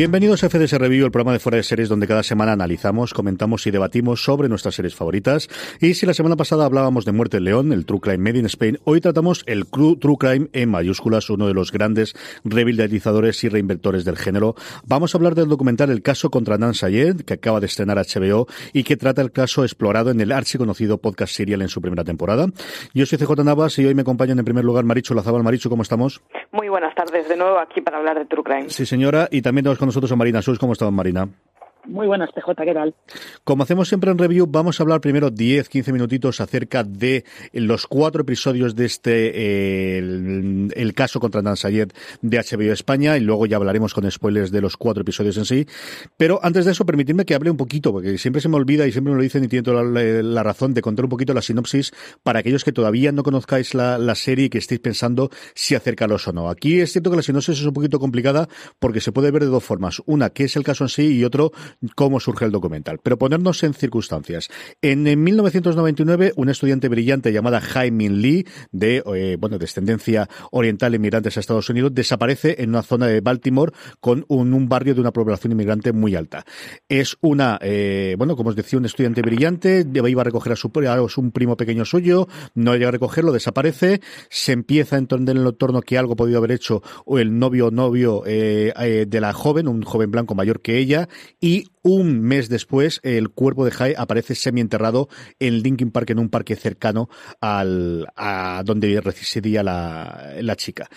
Bienvenidos a FDS Review, el programa de fuera de series donde cada semana analizamos, comentamos y debatimos sobre nuestras series favoritas. Y si la semana pasada hablábamos de Muerte en León, el True Crime Made in Spain, hoy tratamos el True Crime en mayúsculas, uno de los grandes revitalizadores y reinventores del género. Vamos a hablar del documental El caso contra Nan Sayed, que acaba de estrenar HBO y que trata el caso explorado en el archiconocido podcast serial en su primera temporada. Yo soy CJ Navas y hoy me acompañan en primer lugar Maricho Lazabal. Maricho, ¿cómo estamos? Muy buenas tardes, de nuevo aquí para hablar de True Crime. Sí, señora, y también tenemos con nosotros a Marina Sus. ¿Cómo estamos, Marina? Muy buenas, PJ, ¿qué tal? Como hacemos siempre en review, vamos a hablar primero 10, 15 minutitos acerca de los cuatro episodios de este, eh, el, caso contra Dan Sayed de HBO España, y luego ya hablaremos con spoilers de los cuatro episodios en sí. Pero antes de eso, permitidme que hable un poquito, porque siempre se me olvida y siempre me lo dicen y tiene toda la, razón de contar un poquito la sinopsis para aquellos que todavía no conozcáis la, la serie y que estéis pensando si acercaros o no. Aquí es cierto que la sinopsis es un poquito complicada porque se puede ver de dos formas. Una, que es el caso en sí, y otro, cómo surge el documental. Pero ponernos en circunstancias. En, 1999, un estudiante brillante llamada Jaime Lee, de eh, bueno descendencia oriental inmigrantes a Estados Unidos, desaparece en una zona de Baltimore con un, barrio de una población inmigrante muy alta. Es una, eh, bueno, como os decía, un estudiante brillante, iba a recoger a su a un primo pequeño suyo, no llega a recogerlo, desaparece, se empieza a entender en el entorno que algo podía haber hecho o el novio novio eh, de la joven, un joven blanco mayor que ella, y un mes después, el cuerpo de Jai aparece semienterrado en Linkin Park, en un parque cercano al, a donde residía la, la chica.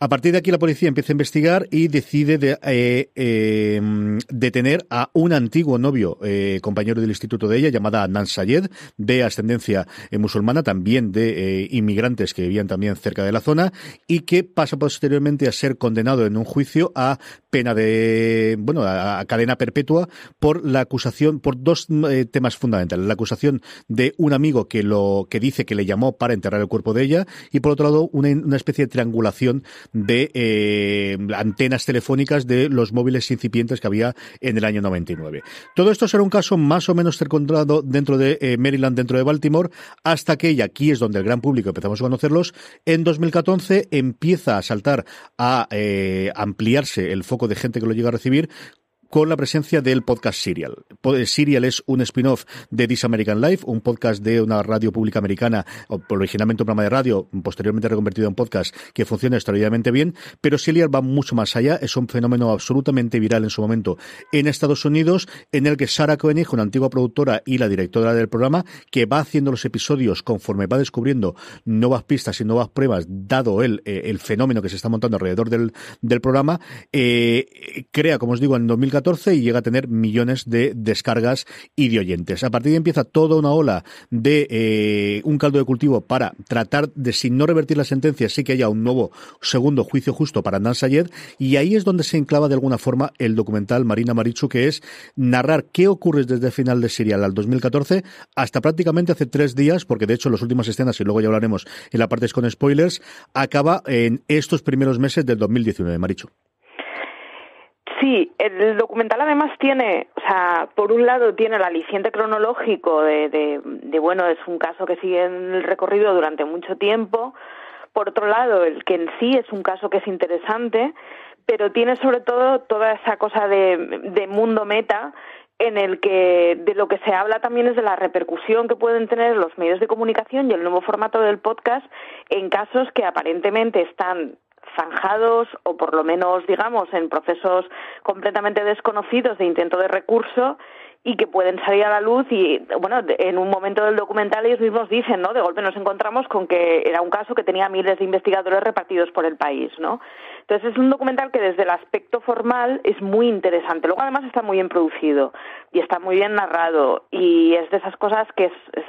A partir de aquí la policía empieza a investigar y decide de, eh, em, detener a un antiguo novio, eh, compañero del instituto de ella, llamada Nan Sayed, de ascendencia eh, musulmana, también de inmigrantes que vivían también cerca de la zona, y que pasa posteriormente a ser condenado en un juicio a pena de, bueno, a, cadena perpetua por la acusación, por dos temas fundamentales. La acusación de un amigo que lo, que dice que le llamó para enterrar el cuerpo de ella, y por otro lado, una, una especie de triangulación de eh, antenas telefónicas de los móviles incipientes que había en el año 99. Todo esto será un caso más o menos encontrado dentro de eh, Maryland, dentro de Baltimore, hasta que, y aquí es donde el gran público empezamos a conocerlos, en 2014 empieza a saltar a eh, ampliarse el foco de gente que lo llega a recibir con la presencia del podcast Serial. Serial es un spin-off de This American Life, un podcast de una radio pública americana, originalmente un programa de radio, posteriormente reconvertido en podcast, que funciona extraordinariamente bien, pero Serial va mucho más allá, es un fenómeno absolutamente viral en su momento en Estados Unidos, en el que Sarah Koenig, una antigua productora y la directora del programa, que va haciendo los episodios conforme va descubriendo nuevas pistas y nuevas pruebas, dado el, eh, el fenómeno que se está montando alrededor del, del programa, eh, crea, como os digo, en 2014 y llega a tener millones de descargas y de oyentes. A partir de ahí empieza toda una ola de eh, un caldo de cultivo para tratar de, si no revertir la sentencia, sí que haya un nuevo segundo juicio justo para Dan Sayed y ahí es donde se enclava de alguna forma el documental Marina Marichu, que es narrar qué ocurre desde el final de Serial al 2014 hasta prácticamente hace tres días, porque de hecho las últimas escenas, y luego ya hablaremos en la parte con spoilers, acaba en estos primeros meses del 2019, Marichu. Sí, el documental además tiene, o sea, por un lado tiene el aliciente cronológico de, de, bueno, es un caso que sigue en el recorrido durante mucho tiempo. Por otro lado, el que en sí es un caso que es interesante, pero tiene sobre todo toda esa cosa de, de mundo meta en el que de lo que se habla también es de la repercusión que pueden tener los medios de comunicación y el nuevo formato del podcast en casos que aparentemente están zanjados o por lo menos, digamos, en procesos completamente desconocidos de intento de recurso y que pueden salir a la luz y bueno en un momento del documental ellos mismos dicen no de golpe nos encontramos con que era un caso que tenía miles de investigadores repartidos por el país no entonces es un documental que desde el aspecto formal es muy interesante. Luego además está muy bien producido y está muy bien narrado y es de esas cosas que es, es,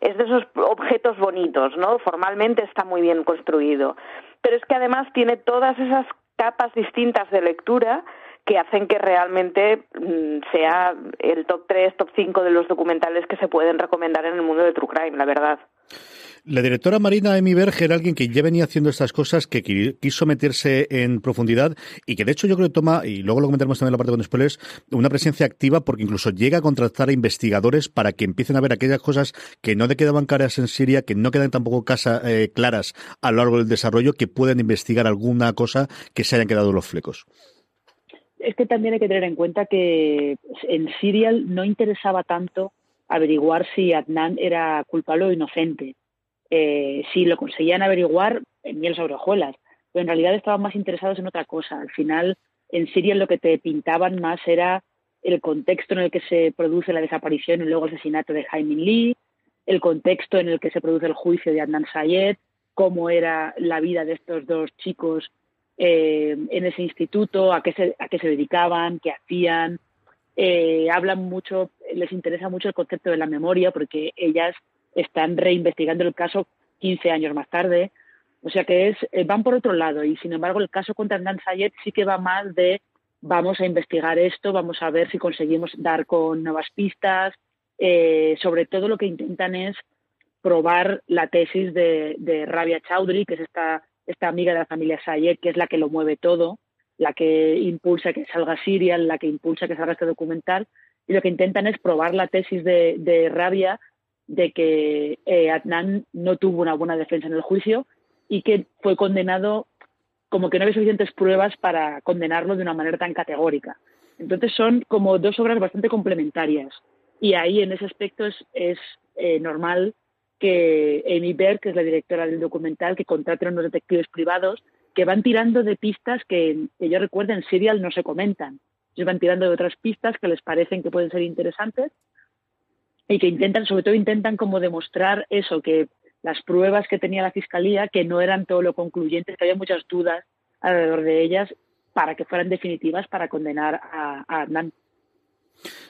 es de esos objetos bonitos no formalmente está muy bien construido pero es que además tiene todas esas capas distintas de lectura que hacen que realmente mm, sea el top 3, top 5 de los documentales que se pueden recomendar en el mundo de True Crime, la verdad. La directora Marina Emi Berger, alguien que ya venía haciendo estas cosas, que quiso meterse en profundidad y que de hecho yo creo que toma, y luego lo comentaremos también en la parte con spoilers, una presencia activa porque incluso llega a contratar a investigadores para que empiecen a ver aquellas cosas que no le quedaban claras en Siria, que no quedan tampoco casa, eh, claras a lo largo del desarrollo, que puedan investigar alguna cosa que se hayan quedado los flecos. Es que también hay que tener en cuenta que en Serial no interesaba tanto averiguar si Adnan era culpable o inocente. Eh, si lo conseguían averiguar, en miel sobre hojuelas, pero en realidad estaban más interesados en otra cosa. Al final, en Serial lo que te pintaban más era el contexto en el que se produce la desaparición y luego el asesinato de Jaime Lee, el contexto en el que se produce el juicio de Adnan Sayed, cómo era la vida de estos dos chicos eh, en ese instituto, a qué se, a qué se dedicaban, qué hacían. Eh, hablan mucho, les interesa mucho el concepto de la memoria porque ellas están reinvestigando el caso 15 años más tarde. O sea que es, eh, van por otro lado y sin embargo el caso contra Nan Sayed sí que va más de vamos a investigar esto, vamos a ver si conseguimos dar con nuevas pistas. sobre todo lo que intentan es probar la tesis de, de Rabia Chaudhry, que es esta esta amiga de la familia Sayed, que es la que lo mueve todo, la que impulsa que salga Serial, la que impulsa que salga este documental, y lo que intentan es probar la tesis de, Rabia de que eh, Adnan no tuvo una buena defensa en el juicio y que fue condenado como que no había suficientes pruebas para condenarlo de una manera tan categórica. Entonces son como dos obras bastante complementarias y ahí en ese aspecto es, eh, normal que Amy Berg, que es la directora del documental, que contrata a unos detectives privados que van tirando de pistas que, yo recuerdo en Serial no se comentan. Ellos van tirando de otras pistas que les parecen que pueden ser interesantes y que intentan, sobre todo intentan como demostrar eso, que las pruebas que tenía la fiscalía, que no eran todo lo concluyentes, que había muchas dudas alrededor de ellas para que fueran definitivas para condenar a, a Adnan.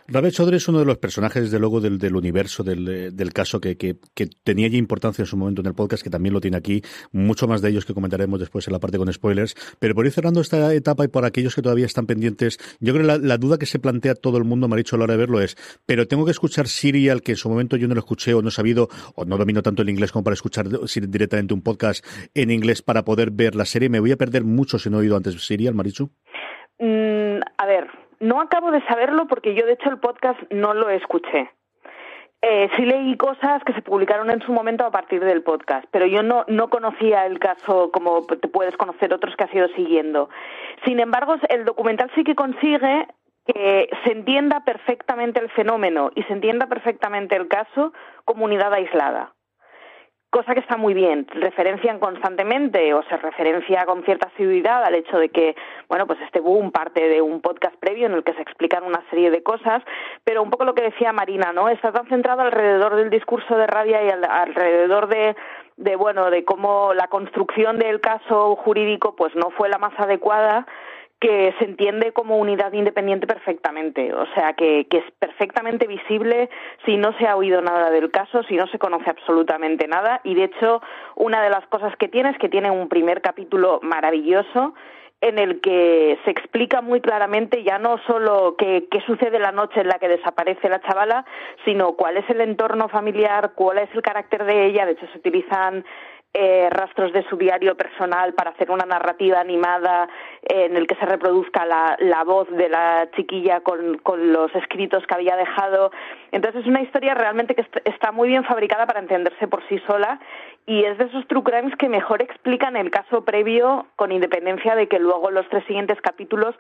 Rabia Chodre es uno de los personajes, desde luego, del, universo del, eh, caso que, tenía ya importancia en su momento en el podcast, que también lo tiene aquí, mucho más de ellos que comentaremos después en la parte con spoilers. Pero por ir cerrando esta etapa y por aquellos que todavía están pendientes, yo creo que la, duda que se plantea todo el mundo, me ha a la hora de verlo, es, pero tengo que escuchar Serial, que en su momento yo no lo escuché o no he sabido, o no domino tanto el inglés como para escuchar directamente un podcast en inglés para poder ver la serie. ¿Me voy a perder mucho si no he oído antes Serial, Marichu? Mm, a ver, no acabo de saberlo porque yo de hecho el podcast no lo escuché. Eh, sí leí cosas que se publicaron en su momento a partir del podcast, pero yo no, no conocía el caso como te puedes conocer otros que has ido siguiendo. Sin embargo, el documental sí que consigue que se entienda perfectamente el fenómeno y se entienda perfectamente el caso como unidad aislada cosa que está muy bien. Referencian constantemente o se referencia con cierta asiduidad al hecho de que, bueno, pues este boom parte de un podcast previo en el que se explican una serie de cosas, pero un poco lo que decía Marina, ¿no? Está tan centrado alrededor del discurso de rabia y alrededor de de bueno de cómo la construcción del caso jurídico pues no fue la más adecuada que se entiende como unidad independiente perfectamente, o sea, que, que, es perfectamente visible si no se ha oído nada del caso, si no se conoce absolutamente nada, y de hecho, una de las cosas que tiene es que tiene un primer capítulo maravilloso en el que se explica muy claramente ya no solo qué, qué sucede la noche en la que desaparece la chavala, sino cuál es el entorno familiar, cuál es el carácter de ella, de hecho se utilizan eh, rastros de su diario personal para hacer una narrativa animada en el que se reproduzca la, la voz de la chiquilla con, con, los escritos que había dejado. Entonces es una historia realmente que está muy bien fabricada para entenderse por sí sola y es de esos true crimes que mejor explican el caso previo con independencia de que luego los tres siguientes capítulos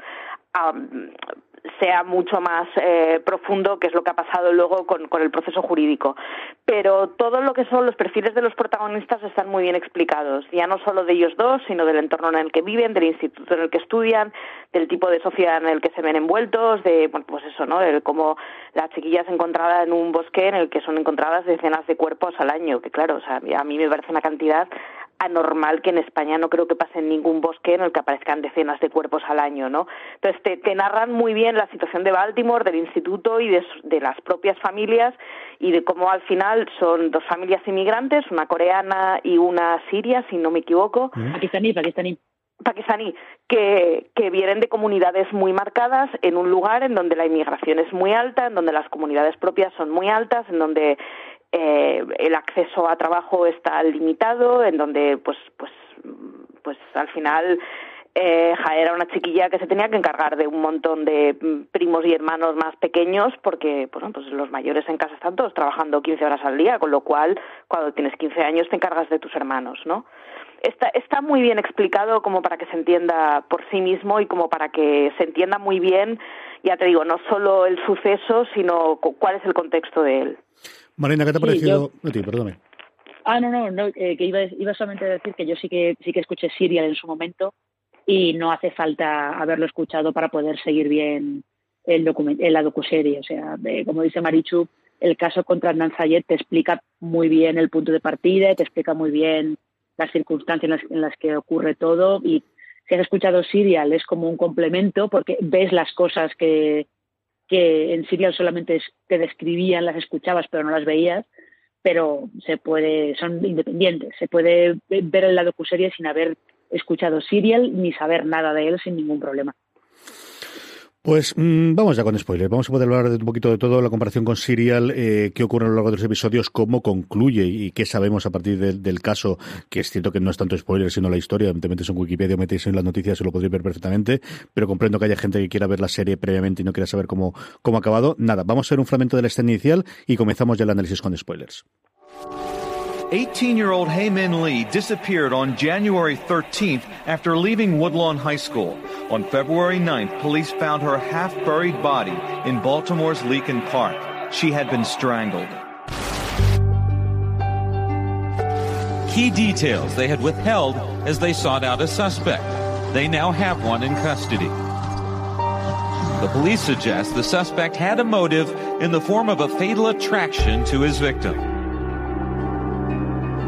sea mucho más eh, profundo, que es lo que ha pasado luego con, con, el proceso jurídico. Pero todo lo que son los perfiles de los protagonistas están muy bien explicados, ya no solo de ellos dos, sino del entorno en el que viven, del instituto en el que estudian, del tipo de sociedad en el que se ven envueltos, de, bueno, pues eso, ¿no? El cómo la chiquilla es encontrada en un bosque en el que son encontradas decenas de cuerpos al año, que claro, o sea, a mí me parece una cantidad anormal que en España no creo que pase en ningún bosque en el que aparezcan decenas de cuerpos al año, ¿no? Entonces te, te narran muy bien la situación de Baltimore, del instituto y de, de, las propias familias y de cómo al final son dos familias inmigrantes, una coreana y una siria, si no me equivoco. Pakistaní, pakistaní pakistaní que, que vienen de comunidades muy marcadas en un lugar en donde la inmigración es muy alta, en donde las comunidades propias son muy altas, en donde eh, el acceso a trabajo está limitado, en donde pues pues pues al final eh, era una chiquilla que se tenía que encargar de un montón de primos y hermanos más pequeños porque bueno, pues los mayores en casa están todos trabajando 15 horas al día, con lo cual cuando tienes 15 años te encargas de tus hermanos, ¿no? Está, está muy bien explicado como para que se entienda por sí mismo y como para que se entienda muy bien, ya te digo, no solo el suceso, sino cuál es el contexto de él. Marina, ¿qué te ha parecido? perdóname. Ah, no, no, no eh, que iba, iba solamente a decir que yo sí que sí que escuché Serial en su momento y no hace falta haberlo escuchado para poder seguir bien el en la docuserie. O sea, como dice Marichu, el caso contra Nanzayet te explica muy bien el punto de partida, te explica muy bien las circunstancias en las, que ocurre todo y si has escuchado Serial es como un complemento porque ves las cosas que, que en Serial solamente te describían, las escuchabas pero no las veías, pero se puede, son independientes, se puede ver el lado docuserie sin haber escuchado Serial ni saber nada de él sin ningún problema. Pues mm, vamos ya con spoilers. Vamos a poder hablar de un poquito de todo, la comparación con Serial, eh, qué ocurre a lo largo de los episodios, cómo concluye y qué sabemos a partir del caso, que es cierto que no es tanto spoiler, sino la historia. Evidentemente es en Wikipedia metéis en las noticias y lo podréis ver perfectamente, pero comprendo que haya gente que quiera ver la serie previamente y no quiera saber cómo, cómo ha acabado. Nada, vamos a ver un fragmento de la escena inicial y comenzamos ya el análisis con spoilers. 18 year old Min Lee disappeared on January 13th after leaving Woodlawn High School. On February 9th, police found her half buried body in Baltimore's Leakin Park. She had been strangled. Key details they had withheld as they sought out a suspect. They now have one in custody. The police suggest the suspect had a motive in the form of a fatal attraction to his victim.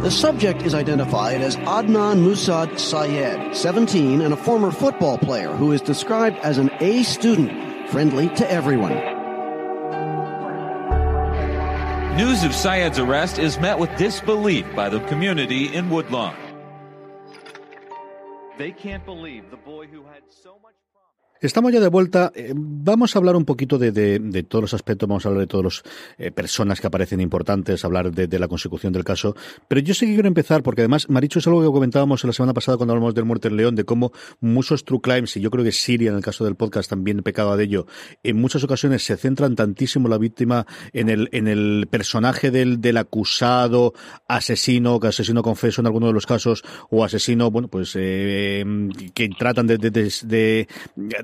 The subject is identified as Adnan Musad Sayed, 17 and a former football player who is described as an A student, friendly to everyone. News of Sayed's arrest is met with disbelief by the community in Woodlawn. They can't believe the boy who had so much Estamos ya de vuelta. Eh, vamos a hablar un poquito de, de, todos los aspectos, vamos a hablar de todas las eh, personas que aparecen importantes, hablar de, la consecución del caso. Pero yo sí que quiero empezar, porque además, Maricho, es algo que comentábamos la semana pasada cuando hablamos del muerte en León, de cómo muchos true crimes, y yo creo que Siria, en el caso del podcast, también pecaba de ello, en muchas ocasiones se centran tantísimo la víctima en el, en el personaje del, del acusado, asesino, que asesino confeso en alguno de los casos, o asesino, bueno, pues, eh, que tratan de,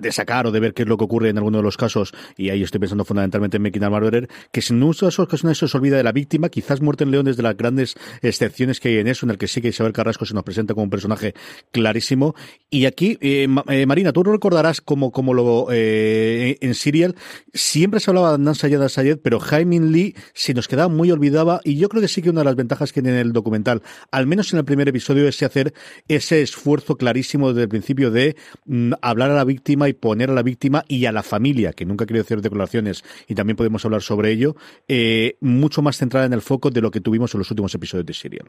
de sacar o de ver qué es lo que ocurre en alguno de los casos, y ahí estoy pensando fundamentalmente en Making Murderer, que en muchas ocasiones se olvida de la víctima, quizás Muerte en León es de las grandes excepciones que hay en eso, en el que sí que Isabel Carrasco se nos presenta como un personaje clarísimo. Y aquí, eh, eh, Marina, tú recordarás como, como lo eh, en Serial, siempre se hablaba de Nan Sayed Sayed, pero Jaime Lee se nos quedaba muy olvidaba, y yo creo que sí que una de las ventajas que tiene el documental, al menos en el primer episodio, es hacer ese esfuerzo clarísimo desde el principio de mm, hablar a la víctima y poner a la víctima y a la familia, que nunca quiero hacer declaraciones y también podemos hablar sobre ello, eh, mucho más centrada en el foco de lo que tuvimos en los últimos episodios de Serial.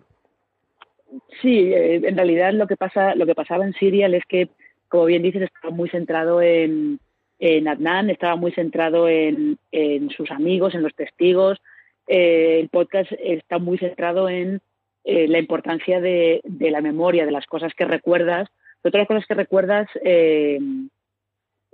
Sí, eh, en realidad lo que pasa, lo que pasaba en Serial es que, como bien dices, estaba muy centrado en, en Adnan, estaba muy centrado en, sus amigos, en los testigos. Eh, el podcast está muy centrado en la importancia de, la memoria, de las cosas que recuerdas, de todas cosas que recuerdas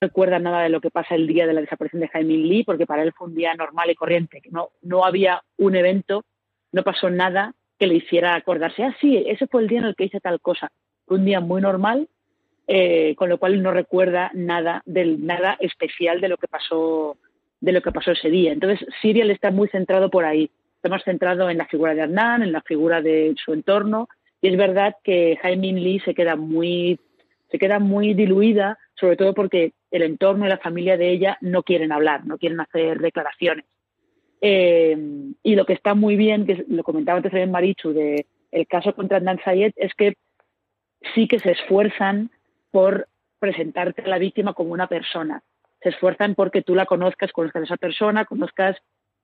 recuerda nada de lo que pasa el día de la desaparición de Jaime Lee, porque para él fue un día normal y corriente, no, no había un evento, no pasó nada que le hiciera acordarse, ah, sí, ese fue el día en el que hice tal cosa. Fue un día muy normal, eh, con lo cual no recuerda nada, del, nada especial de lo que pasó de lo que pasó ese día. Entonces, Serial está muy centrado por ahí. Está más centrado en la figura de Adnan, en la figura de su entorno. Y es verdad que Jaime Lee se queda muy, se queda muy diluida, sobre todo porque el entorno y la familia de ella no quieren hablar, no quieren hacer declaraciones. Eh, y lo que está muy bien, que lo comentaba antes también Marichu, de el caso contra Adnan Sayed, es que sí que se esfuerzan por presentarte a la víctima como una persona. Se esfuerzan porque tú la conozcas, conozcas a esa persona, conozcas,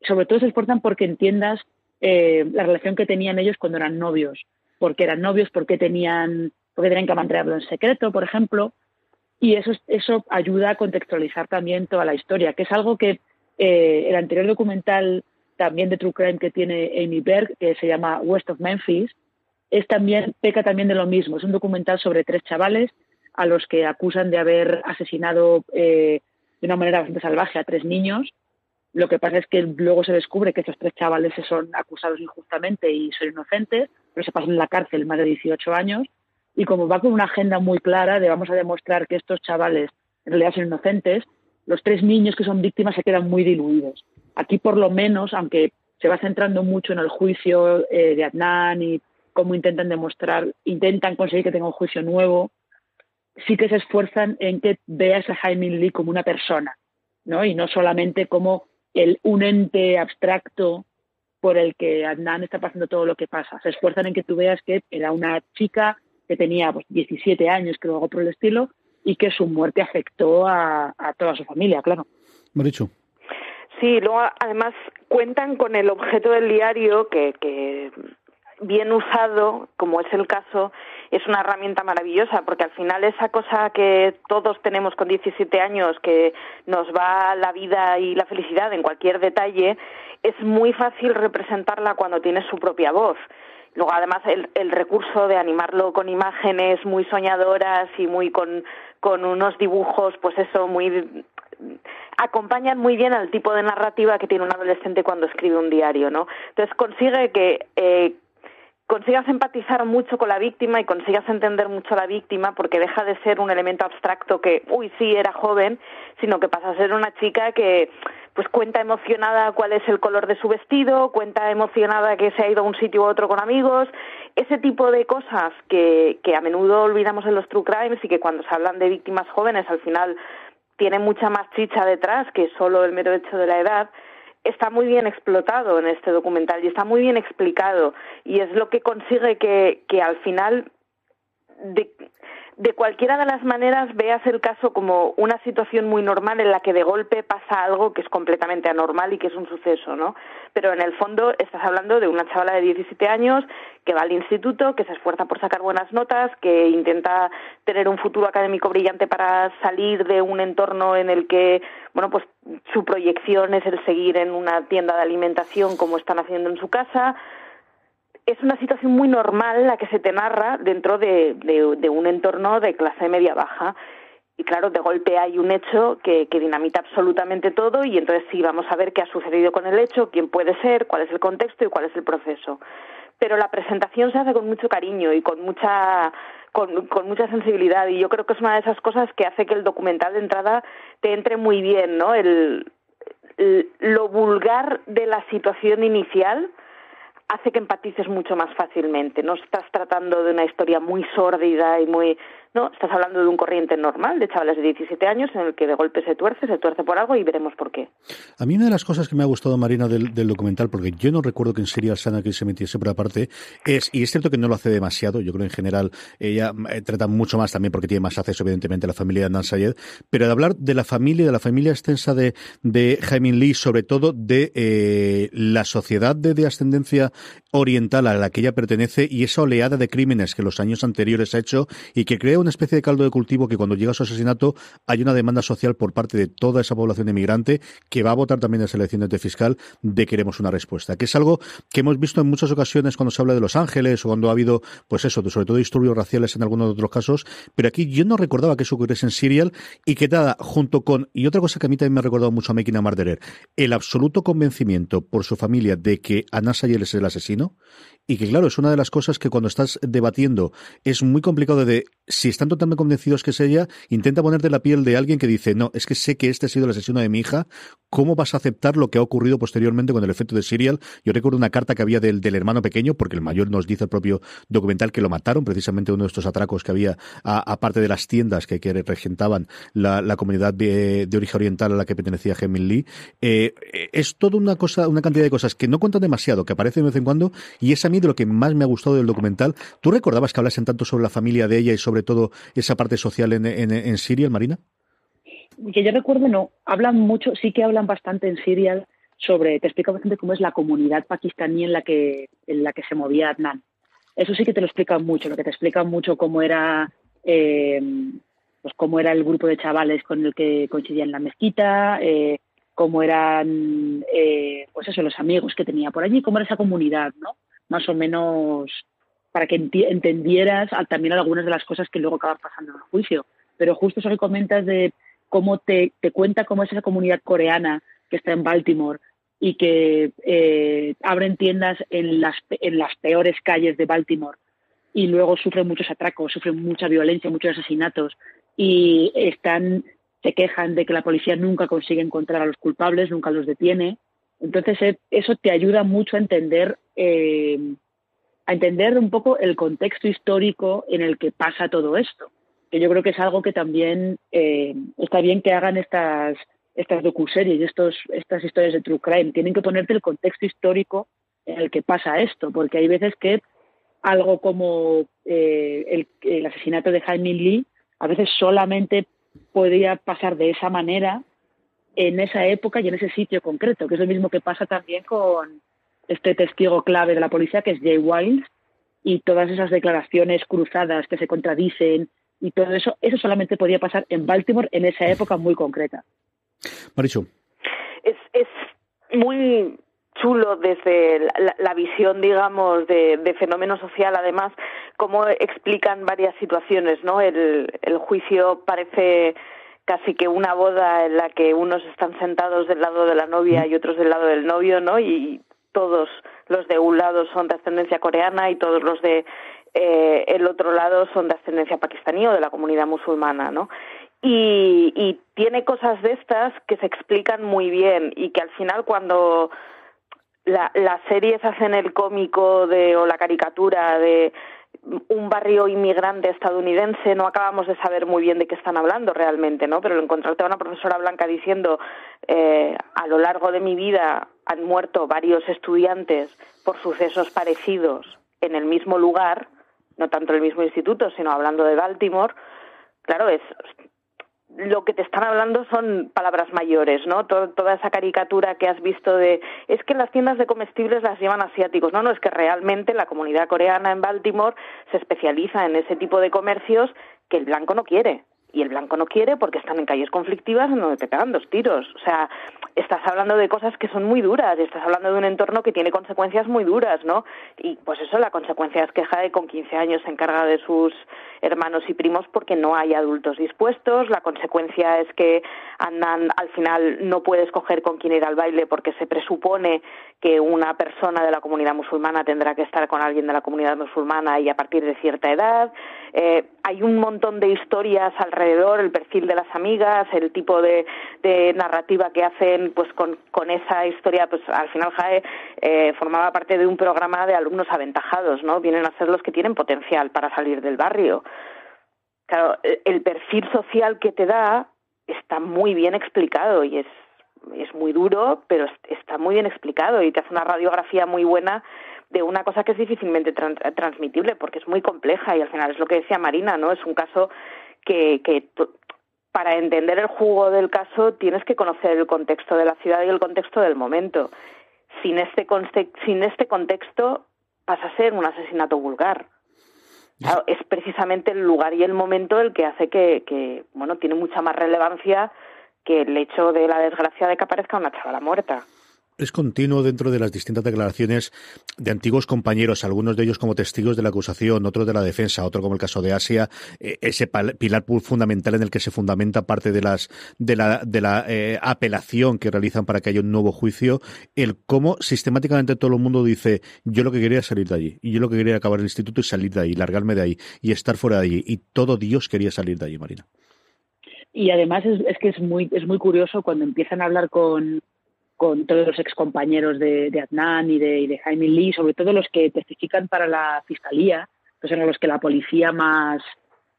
sobre todo se esfuerzan porque entiendas eh, la relación que tenían ellos cuando eran novios, porque eran novios, porque tenían, porque tenían que mantenerlo en secreto, por ejemplo, y eso, eso ayuda a contextualizar también toda la historia, que es algo que eh, el anterior documental también de True Crime que tiene Amy Berg, que se llama West of Memphis, es también, peca también de lo mismo. Es un documental sobre tres chavales a los que acusan de haber asesinado eh, de una manera bastante salvaje a tres niños. Lo que pasa es que luego se descubre que estos tres chavales son acusados injustamente y son inocentes, pero se pasan en la cárcel más de 18 años y como va con una agenda muy clara de vamos a demostrar que estos chavales en realidad son inocentes, los tres niños que son víctimas se quedan muy diluidos. Aquí por lo menos, aunque se va centrando mucho en el juicio eh, de Adnan y cómo intentan demostrar, intentan conseguir que tenga un juicio nuevo, sí que se esfuerzan en que veas a Jaime Lee como una persona, ¿no? Y no solamente como el, un ente abstracto por el que Adnan está pasando todo lo que pasa. Se esfuerzan en que tú veas que era una chica que tenía pues, 17 años, creo, algo por el estilo, y que su muerte afectó a, toda su familia, claro. dicho. Sí, luego además cuentan con el objeto del diario que, que bien usado, como es el caso, es una herramienta maravillosa, porque al final esa cosa que todos tenemos con 17 años, que nos va la vida y la felicidad en cualquier detalle, es muy fácil representarla cuando tienes su propia voz. Luego, además, el, el recurso de animarlo con imágenes muy soñadoras y muy con, con unos dibujos, pues eso, muy acompañan muy bien al tipo de narrativa que tiene un adolescente cuando escribe un diario, ¿no? Entonces consigue que eh, consigas empatizar mucho con la víctima y consigas entender mucho a la víctima porque deja de ser un elemento abstracto que, uy, sí, era joven, sino que pasa a ser una chica que pues cuenta emocionada cuál es el color de su vestido, cuenta emocionada que se ha ido a un sitio u otro con amigos, ese tipo de cosas que, que a menudo olvidamos en los true crimes y que cuando se hablan de víctimas jóvenes al final tiene mucha más chicha detrás que solo el mero hecho de la edad, está muy bien explotado en este documental y está muy bien explicado y es lo que consigue que, que al final de, de cualquiera de las maneras veas el caso como una situación muy normal en la que de golpe pasa algo que es completamente anormal y que es un suceso, ¿no? Pero en el fondo estás hablando de una chavala de 17 años que va al instituto, que se esfuerza por sacar buenas notas, que intenta tener un futuro académico brillante para salir de un entorno en el que, bueno, pues su proyección es el seguir en una tienda de alimentación como están haciendo en su casa, es una situación muy normal la que se te narra dentro de, un entorno de clase media baja. Y claro, de golpe hay un hecho que, que, dinamita absolutamente todo y entonces sí vamos a ver qué ha sucedido con el hecho, quién puede ser, cuál es el contexto y cuál es el proceso. Pero la presentación se hace con mucho cariño y con mucha con, con mucha sensibilidad y yo creo que es una de esas cosas que hace que el documental de entrada te entre muy bien, ¿no? El, lo vulgar de la situación inicial hace que empatices mucho más fácilmente. No estás tratando de una historia muy sórdida y muy no, estás hablando de un corriente normal de chavales de 17 años en el que de golpe se tuerce, se tuerce por algo y veremos por qué. A mí una de las cosas que me ha gustado, Marina, del, documental, porque yo no recuerdo que en Serial Sana que se metiese por aparte, es, y es cierto que no lo hace demasiado, yo creo en general ella eh, trata mucho más también porque tiene más acceso evidentemente a la familia de Nan Sayed, pero de hablar de la familia, de la familia extensa de, de Jaime Lee, sobre todo de eh, la sociedad de, de ascendencia oriental a la que ella pertenece y esa oleada de crímenes que los años anteriores ha hecho y que crea una especie de caldo de cultivo que cuando llega su asesinato hay una demanda social por parte de toda esa población emigrante que va a votar también en las elecciones de fiscal de queremos una respuesta, que es algo que hemos visto en muchas ocasiones cuando se habla de Los Ángeles o cuando ha habido, pues eso, sobre todo disturbios raciales en algunos otros casos, pero aquí yo no recordaba que eso ocurriese en Serial y que nada, junto con, y otra cosa que a mí también me ha recordado mucho a Making a el absoluto convencimiento por su familia de que Anna Sayel es el asesino y que claro, es una de las cosas que cuando estás debatiendo es muy complicado de si están totalmente convencidos que es ella, intenta ponerte la piel de alguien que dice, no, es que sé que este ha sido el asesino de mi hija, ¿cómo vas a aceptar lo que ha ocurrido posteriormente con el efecto de Serial? Yo recuerdo una carta que había del, del hermano pequeño, porque el mayor nos dice el propio documental que lo mataron, precisamente uno de estos atracos que había, aparte de las tiendas que, que regentaban la, la comunidad de, de, origen oriental a la que pertenecía Hemin Lee. Eh, es toda una cosa, una cantidad de cosas que no cuentan demasiado, que aparecen de vez en cuando, y es a mí de lo que más me ha gustado del documental. ¿Tú recordabas que hablasen tanto sobre la familia de ella y sobre todo esa parte social en, en, en Siria, Marina? Que yo recuerdo, no. Hablan mucho, sí que hablan bastante en Siria sobre, te explica bastante cómo es la comunidad pakistaní en la que, en la que se movía Adnan. Eso sí que te lo explican mucho, lo que te explican mucho cómo era, eh, pues cómo era el grupo de chavales con el que coincidía en la mezquita, eh, cómo eran, eh, pues eso, los amigos que tenía por allí, cómo era esa comunidad, ¿no? Más o menos para que entendieras también algunas de las cosas que luego acaban pasando en el juicio. Pero justo eso que comentas de cómo te, te cuenta cómo es esa comunidad coreana que está en Baltimore y que eh, abren tiendas en las, en las peores calles de Baltimore y luego sufren muchos atracos, sufren mucha violencia, muchos asesinatos y están se quejan de que la policía nunca consigue encontrar a los culpables, nunca los detiene. Entonces eh, eso te ayuda mucho a entender eh, a entender un poco el contexto histórico en el que pasa todo esto. Que yo creo que es algo que también eh, está bien que hagan estas, estas docuseries, estos, estas historias de true crime. Tienen que ponerte el contexto histórico en el que pasa esto, porque hay veces que algo como eh, el, el, asesinato de Jaime Lee a veces solamente podría pasar de esa manera en esa época y en ese sitio concreto, que es lo mismo que pasa también con, este testigo clave de la policía, que es Jay Wiles, y todas esas declaraciones cruzadas que se contradicen y todo eso, eso solamente podía pasar en Baltimore en esa época muy concreta. Marichu. Es, es muy chulo desde la, la visión, digamos, de, de, fenómeno social, además, cómo explican varias situaciones, ¿no? El, el juicio parece casi que una boda en la que unos están sentados del lado de la novia y otros del lado del novio, ¿no? Y todos los de un lado son de ascendencia coreana y todos los de eh, el otro lado son de ascendencia pakistaní o de la comunidad musulmana, ¿no? Y, y tiene cosas de estas que se explican muy bien y que al final cuando la, las series hacen el cómico de o la caricatura de un barrio inmigrante estadounidense, no acabamos de saber muy bien de qué están hablando realmente, ¿no? Pero encontrarte a una profesora blanca diciendo eh, a lo largo de mi vida han muerto varios estudiantes por sucesos parecidos en el mismo lugar, no tanto en el mismo instituto, sino hablando de Baltimore, claro, es lo que te están hablando son palabras mayores, ¿no? toda esa caricatura que has visto de es que las tiendas de comestibles las llevan asiáticos. No, no, es que realmente la comunidad coreana en Baltimore se especializa en ese tipo de comercios que el blanco no quiere y el blanco no quiere porque están en calles conflictivas en donde te pegan dos tiros. O sea, estás hablando de cosas que son muy duras y estás hablando de un entorno que tiene consecuencias muy duras, ¿no? Y pues eso, la consecuencia es que Jade con 15 años se encarga de sus hermanos y primos porque no hay adultos dispuestos. La consecuencia es que andan, al final no puede escoger con quién ir al baile porque se presupone que una persona de la comunidad musulmana tendrá que estar con alguien de la comunidad musulmana y a partir de cierta edad. Eh, hay un montón de historias alrededor, el perfil de las amigas, el tipo de, narrativa que hacen, pues con, con, esa historia, pues al final JAE eh, formaba parte de un programa de alumnos aventajados, ¿no? Vienen a ser los que tienen potencial para salir del barrio. Claro, el perfil social que te da está muy bien explicado y es es muy duro, pero está muy bien explicado y te hace una radiografía muy buena de una cosa que es difícilmente transmitible porque es muy compleja y al final es lo que decía Marina, ¿no? Es un caso que, que para entender el jugo del caso tienes que conocer el contexto de la ciudad y el contexto del momento. Sin este, sin este contexto pasa a ser un asesinato vulgar. es precisamente el lugar y el momento el que hace que, que, bueno, tiene mucha más relevancia que el hecho de la desgracia de que aparezca una chavala muerta es continuo dentro de las distintas declaraciones de antiguos compañeros, algunos de ellos como testigos de la acusación, otros de la defensa, otro como el caso de Asia, eh, ese pilar fundamental en el que se fundamenta parte de las de la, de la eh, apelación que realizan para que haya un nuevo juicio, el cómo sistemáticamente todo el mundo dice yo lo que quería es salir de allí, y yo lo que quería acabar el instituto y salir de ahí, largarme de ahí y estar fuera de allí, y todo Dios quería salir de allí, Marina. Y además es, es que es muy, es muy curioso cuando empiezan a hablar con, con todos los excompañeros de, de Adnan y de, y de, Jaime Lee, sobre todo los que testifican para la fiscalía, que son los que la policía más,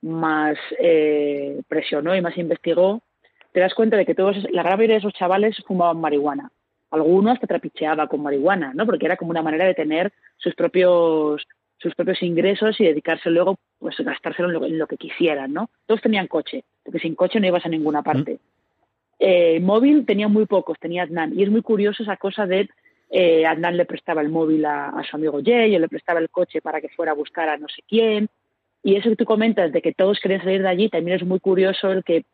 más eh, presionó y más investigó, te das cuenta de que todos, la gran mayoría de esos chavales fumaban marihuana. Algunos te trapicheaba con marihuana, ¿no? Porque era como una manera de tener sus propios sus propios ingresos y dedicarse luego, pues gastárselo en lo, en lo que quisieran, ¿no? Todos tenían coche, porque sin coche no ibas a ninguna parte. Eh, móvil tenía muy pocos, tenía Adnan. Y es muy curioso esa cosa de eh, Adnan le prestaba el móvil a, su amigo Jay, o le prestaba el coche para que fuera a buscar a no sé quién. Y eso que tú comentas de que todos querían salir de allí, también es muy curioso el que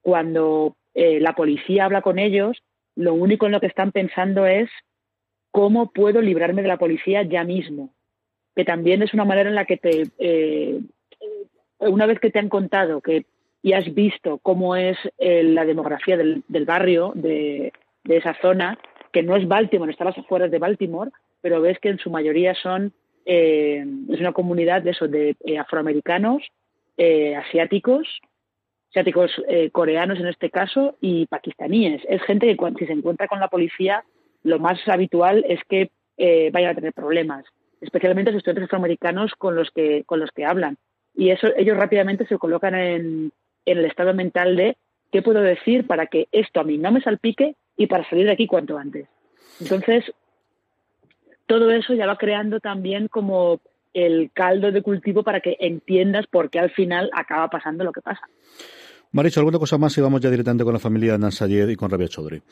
cuando eh, la policía habla con ellos, lo único en lo que están pensando es cómo puedo librarme de la policía ya mismo. Que también es una manera en la que te, eh, una vez que te han contado que y has visto cómo es eh, la demografía del, barrio, de, esa zona, que no es Baltimore, está a las afueras de Baltimore, pero ves que en su mayoría son, eh, es una comunidad de eso, de eh, afroamericanos, asiáticos, asiáticos coreanos en este caso, y pakistaníes. Es gente que cuando, si se encuentra con la policía, lo más habitual es que vayan a tener problemas, especialmente los estudiantes afroamericanos con los que, con los que hablan. Y eso, ellos rápidamente se colocan en, en el estado mental de qué puedo decir para que esto a mí no me salpique y para salir de aquí cuanto antes. Entonces, todo eso ya va creando también como el caldo de cultivo para que entiendas por qué al final acaba pasando lo que pasa. Maricho, ¿alguna cosa más y vamos ya directamente con la familia de y con Rabia Chaudhry?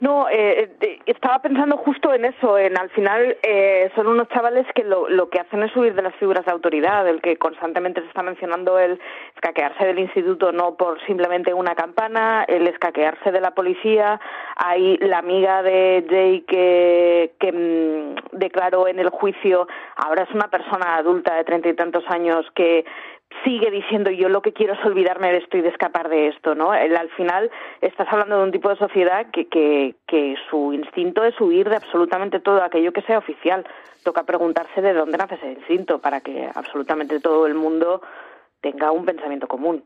No, eh, estaba pensando justo en eso, en al final eh, son unos chavales que lo, lo que hacen es subir de las figuras de autoridad, el que constantemente se está mencionando el escaquearse del instituto no por simplemente una campana, el escaquearse de la policía, hay la amiga de Jay que, que mm, declaró en el juicio, ahora es una persona adulta de treinta y tantos años que sigue diciendo yo lo que quiero es olvidarme de esto y de escapar de esto, ¿no? al final estás hablando de un tipo de sociedad que, que, que su instinto es huir de absolutamente todo aquello que sea oficial. Toca preguntarse de dónde nace ese instinto para que absolutamente todo el mundo tenga un pensamiento común.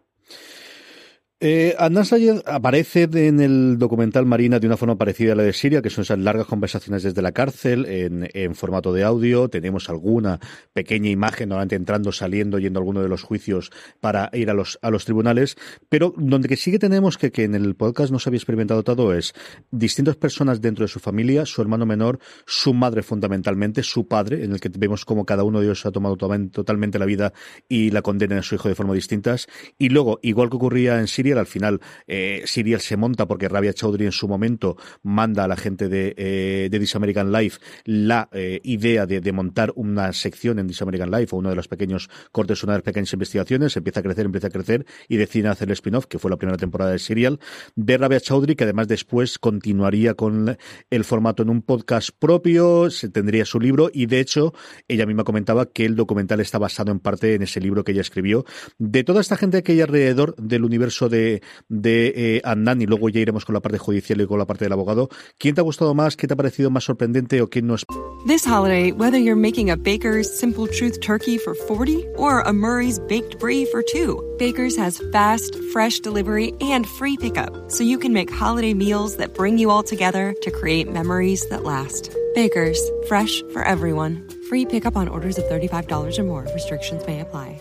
Eh, Adnan aparece en el documental Marina de una forma parecida a la de Siria, que son esas largas conversaciones desde la cárcel en, formato de audio. Tenemos alguna pequeña imagen, normalmente entrando, saliendo, yendo a alguno de los juicios para ir a los, a los tribunales. Pero donde que sí que tenemos que, en el podcast no se había experimentado todo es distintas personas dentro de su familia, su hermano menor, su madre fundamentalmente, su padre, en el que vemos como cada uno de ellos ha tomado totalmente la vida y la condena a su hijo de forma distintas. Y luego, igual que ocurría en Siria, al final eh, se monta porque Rabia Chaudhry en su momento manda a la gente de, eh, de This American Life la eh, idea de, montar una sección en This American Life o uno de los pequeños cortes, una de las pequeñas investigaciones, empieza a crecer, empieza a crecer y decide hacer el spin-off, que fue la primera temporada de Serial, de Rabia Chaudhry, que además después continuaría con el formato en un podcast propio, se tendría su libro y de hecho ella misma comentaba que el documental está basado en parte en ese libro que ella escribió. De toda esta gente que hay alrededor del universo de de, de eh, Adnan y luego ya iremos con la parte judicial y con la parte del abogado. ¿Quién te ha gustado más? ¿Qué te ha parecido más sorprendente o quién no es? This holiday, whether you're making a Baker's Simple Truth turkey for 40 or a Murray's Baked Brie for 2, Baker's has fast, fresh delivery and free pickup, so you can make holiday meals that bring you all together to create memories that last. Baker's, fresh for everyone. Free pickup on orders of $35 or more. Restrictions may apply.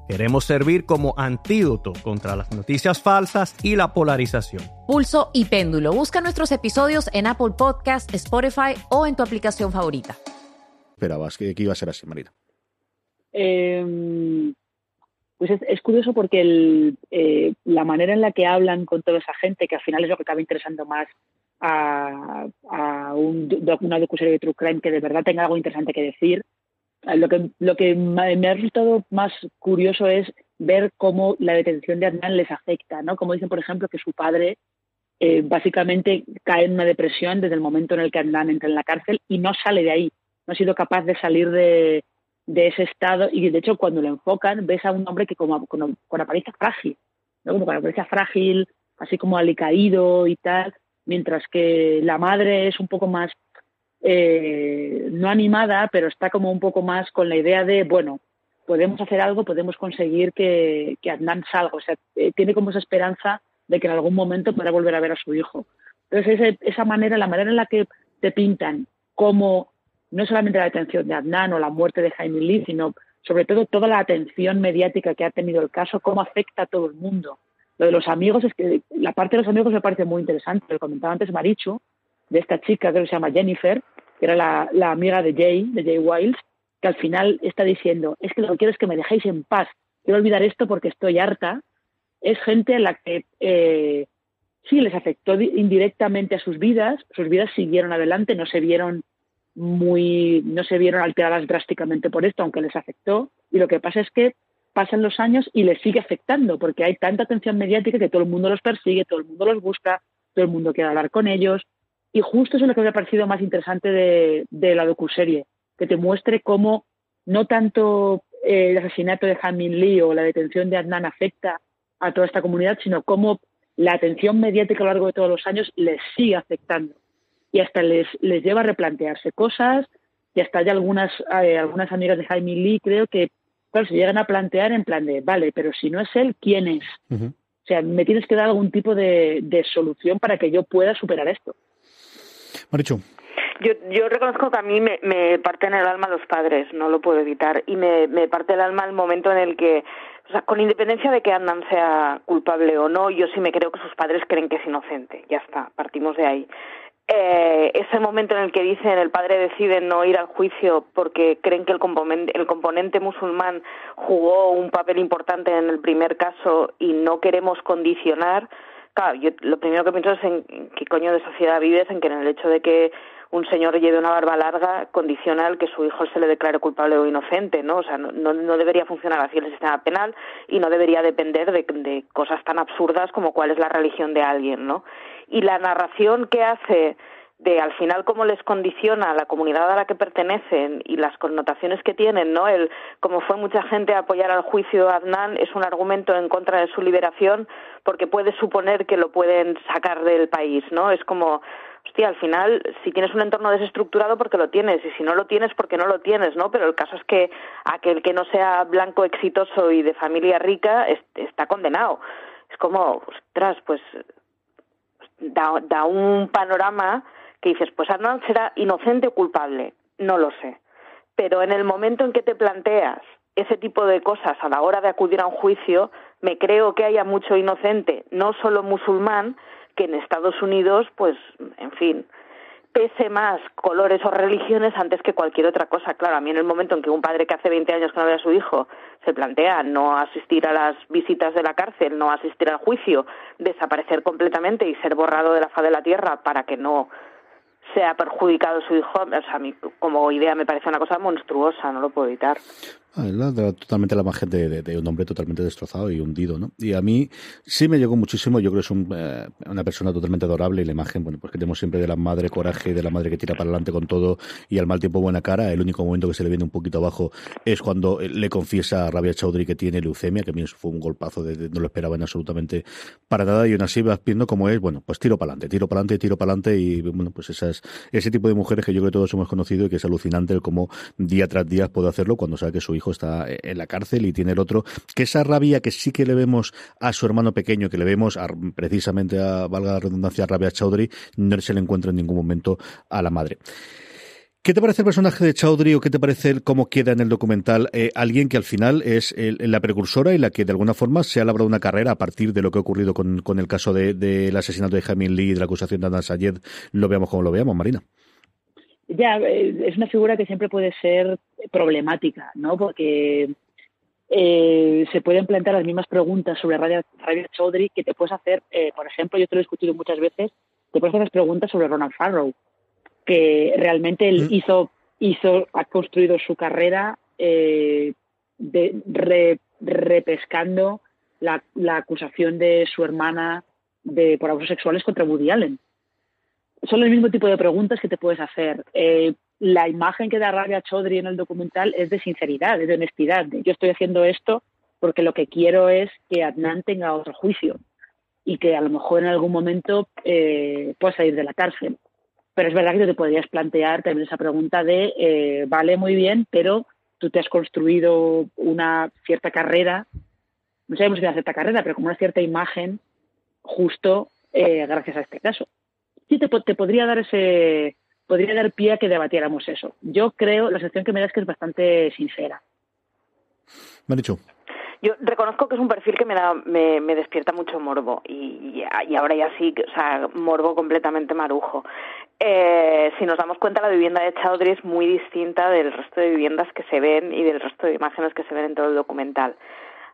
Queremos servir como antídoto contra las noticias falsas y la polarización. Pulso y Péndulo. Busca nuestros episodios en Apple Podcast, Spotify o en tu aplicación favorita esperabas que, iba a ser así, Marina? Eh, pues es, curioso porque el, eh, la manera en la que hablan con toda esa gente, que al final es lo que acaba interesando más a, a un, una docuserie de True Crime que de verdad tenga algo interesante que decir, lo que, lo que me ha resultado más curioso es ver cómo la detención de Adnan les afecta, ¿no? Como dicen, por ejemplo, que su padre eh, básicamente cae en una depresión desde el momento en el que Adnan entra en la cárcel y no sale de ahí no ha sido capaz de salir de, ese estado y de hecho cuando lo enfocan ves a un hombre que como con, apariencia frágil, ¿no? como con apariencia frágil, así como alicaído y tal, mientras que la madre es un poco más eh, no animada, pero está como un poco más con la idea de, bueno, podemos hacer algo, podemos conseguir que, que Adnan salga, o sea, eh, tiene como esa esperanza de que en algún momento podrá volver a ver a su hijo. Entonces, esa manera, la manera en la que te pintan como no solamente la detención de Adnan o la muerte de Jaime Lee, sino sobre todo toda la atención mediática que ha tenido el caso, cómo afecta a todo el mundo. Lo de los amigos es que la parte de los amigos me parece muy interesante. Lo comentaba antes Marichu, de esta chica que se llama Jennifer, que era la, amiga de Jay, de Jay Wiles, que al final está diciendo, es que lo que quiero es que me dejéis en paz, quiero olvidar esto porque estoy harta. Es gente a la que eh, sí les afectó indirectamente a sus vidas, sus vidas siguieron adelante, no se vieron muy, no se vieron alteradas drásticamente por esto, aunque les afectó. Y lo que pasa es que pasan los años y les sigue afectando, porque hay tanta atención mediática que todo el mundo los persigue, todo el mundo los busca, todo el mundo quiere hablar con ellos. Y justo eso es lo que me ha parecido más interesante de, de la docuserie, que te muestre cómo no tanto el asesinato de Hamin Lee o la detención de Adnan afecta a toda esta comunidad, sino cómo la atención mediática a lo largo de todos los años les sigue afectando y hasta les, les lleva a replantearse cosas y hasta hay algunas, eh, algunas amigas de Jaime Lee creo que claro, se llegan a plantear en plan de, vale, pero si no es él, ¿quién es? O sea, me tienes que dar algún tipo de, de solución para que yo pueda superar esto. Marichu. Yo, yo reconozco que a mí me, me parte en el alma los padres, no lo puedo evitar, y me, me parte el alma el momento en el que o sea, con independencia de que Andan sea culpable o no, yo sí me creo que sus padres creen que es inocente. Ya está, partimos de ahí eh, ese momento en el que dicen el padre decide no ir al juicio porque creen que el componente, el componente musulmán jugó un papel importante en el primer caso y no queremos condicionar, claro, yo lo primero que pienso es en, qué coño de sociedad vives, en que en el hecho de que un señor lleve una barba larga condiciona el que su hijo se le declare culpable o inocente, ¿no? O sea, no, no debería funcionar así el sistema penal y no debería depender de, de cosas tan absurdas como cuál es la religión de alguien, ¿no? y la narración que hace de al final cómo les condiciona la comunidad a la que pertenecen y las connotaciones que tienen, ¿no? El como fue mucha gente a apoyar al juicio de Adnan es un argumento en contra de su liberación porque puede suponer que lo pueden sacar del país, ¿no? Es como hostia, al final, si tienes un entorno desestructurado, porque lo tienes, y si no lo tienes, porque no lo tienes, ¿no? Pero el caso es que aquel que no sea blanco, exitoso y de familia rica está condenado. Es como, ostras, pues da, un panorama que dices, pues Arnold será inocente o culpable, no lo sé. Pero en el momento en que te planteas ese tipo de cosas a la hora de acudir a un juicio, me creo que haya mucho inocente, no solo musulmán, que en Estados Unidos, pues, en fin, pese más colores o religiones antes que cualquier otra cosa. Claro, a mí en el momento en que un padre que hace 20 años que no ve a su hijo se plantea no asistir a las visitas de la cárcel, no asistir al juicio, desaparecer completamente y ser borrado de la faz de la tierra para que no sea perjudicado su hijo, o sea, a mí como idea me parece una cosa monstruosa, no lo puedo evitar. Ah, totalmente la imagen de, un hombre totalmente destrozado y hundido, ¿no? Y a mí sí me llegó muchísimo, yo creo que es eh, una persona totalmente adorable y la imagen, bueno, pues que tenemos siempre de la madre coraje, de la madre que tira para adelante con todo y al mal tiempo buena cara. El único momento que se le viene un poquito abajo es cuando le confiesa a Rabia Chaudhry que tiene leucemia, que a mí eso fue un golpazo, de, no lo esperaban absolutamente para nada y aún así vas viendo cómo es, bueno, pues tiro para adelante, tiro para adelante, tiro para adelante y bueno, pues esas, ese tipo de mujeres que yo creo que todos hemos conocido y que es alucinante el cómo día tras día puede hacerlo cuando sabe que su hijo está en la cárcel y tiene el otro, que esa rabia que sí que le vemos a su hermano pequeño, que le vemos precisamente a, valga la redundancia, a Rabia Chaudhry, no se le encuentra en ningún momento a la madre. ¿Qué te parece el personaje de Chaudhry o qué te parece cómo queda en el documental? Eh, alguien que al final es la precursora y la que de alguna forma se ha labrado una carrera a partir de lo que ha ocurrido con, el caso del de, asesinato de Jamin Lee y de la acusación de Adnan Sayed. Lo veamos como lo veamos, Marina. Ya, eh, es una figura que siempre puede ser problemática, ¿no? Porque eh, se pueden plantear las mismas preguntas sobre Radio, Radio Chaudhry que te puedes hacer, eh, por ejemplo, yo te lo he discutido muchas veces, te puedes hacer las preguntas sobre Ronald Farrow, que realmente él mm. hizo, hizo, ha construido su carrera eh, de, repescando la, la, acusación de su hermana de, por abusos sexuales contra Woody Allen. Son el mismo tipo de preguntas que te puedes hacer. Eh, la imagen que da Rabia Chaudhry en el documental es de sinceridad, es de honestidad. yo estoy haciendo esto porque lo que quiero es que Adnan tenga otro juicio y que a lo mejor en algún momento eh, pueda salir de la cárcel. Pero es verdad que te podrías plantear también esa pregunta de, eh, vale, muy bien, pero tú te has construido una cierta carrera, no sabemos si una cierta carrera, pero como una cierta imagen justo eh, gracias a este caso. Sí, te, te podría dar ese, podría dar pie a que debatiéramos eso. Yo creo, la sensación que me da es que es bastante sincera. Me han dicho. Yo reconozco que es un perfil que me da, me, despierta mucho morbo y, y, ahora ya sí, o sea, morbo completamente marujo. Eh, si nos damos cuenta, la vivienda de Chaudhry es muy distinta del resto de viviendas que se ven y del resto de imágenes que se ven en todo el documental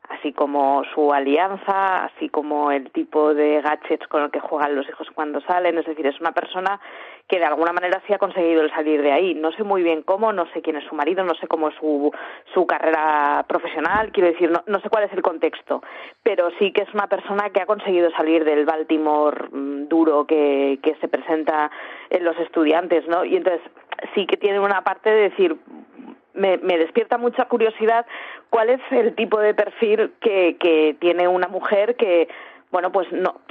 así como su alianza, así como el tipo de gadgets con el que juegan los hijos cuando salen. Es decir, es una persona que de alguna manera sí ha conseguido el salir de ahí. No sé muy bien cómo, no sé quién es su marido, no sé cómo es su, su carrera profesional, quiero decir, no, no sé cuál es el contexto, pero sí que es una persona que ha conseguido salir del Baltimore mm, duro que, que se presenta en los estudiantes, ¿no? Y entonces sí que tiene una parte de decir, me, me, despierta mucha curiosidad cuál es el tipo de perfil que, que tiene una mujer que, bueno, pues no,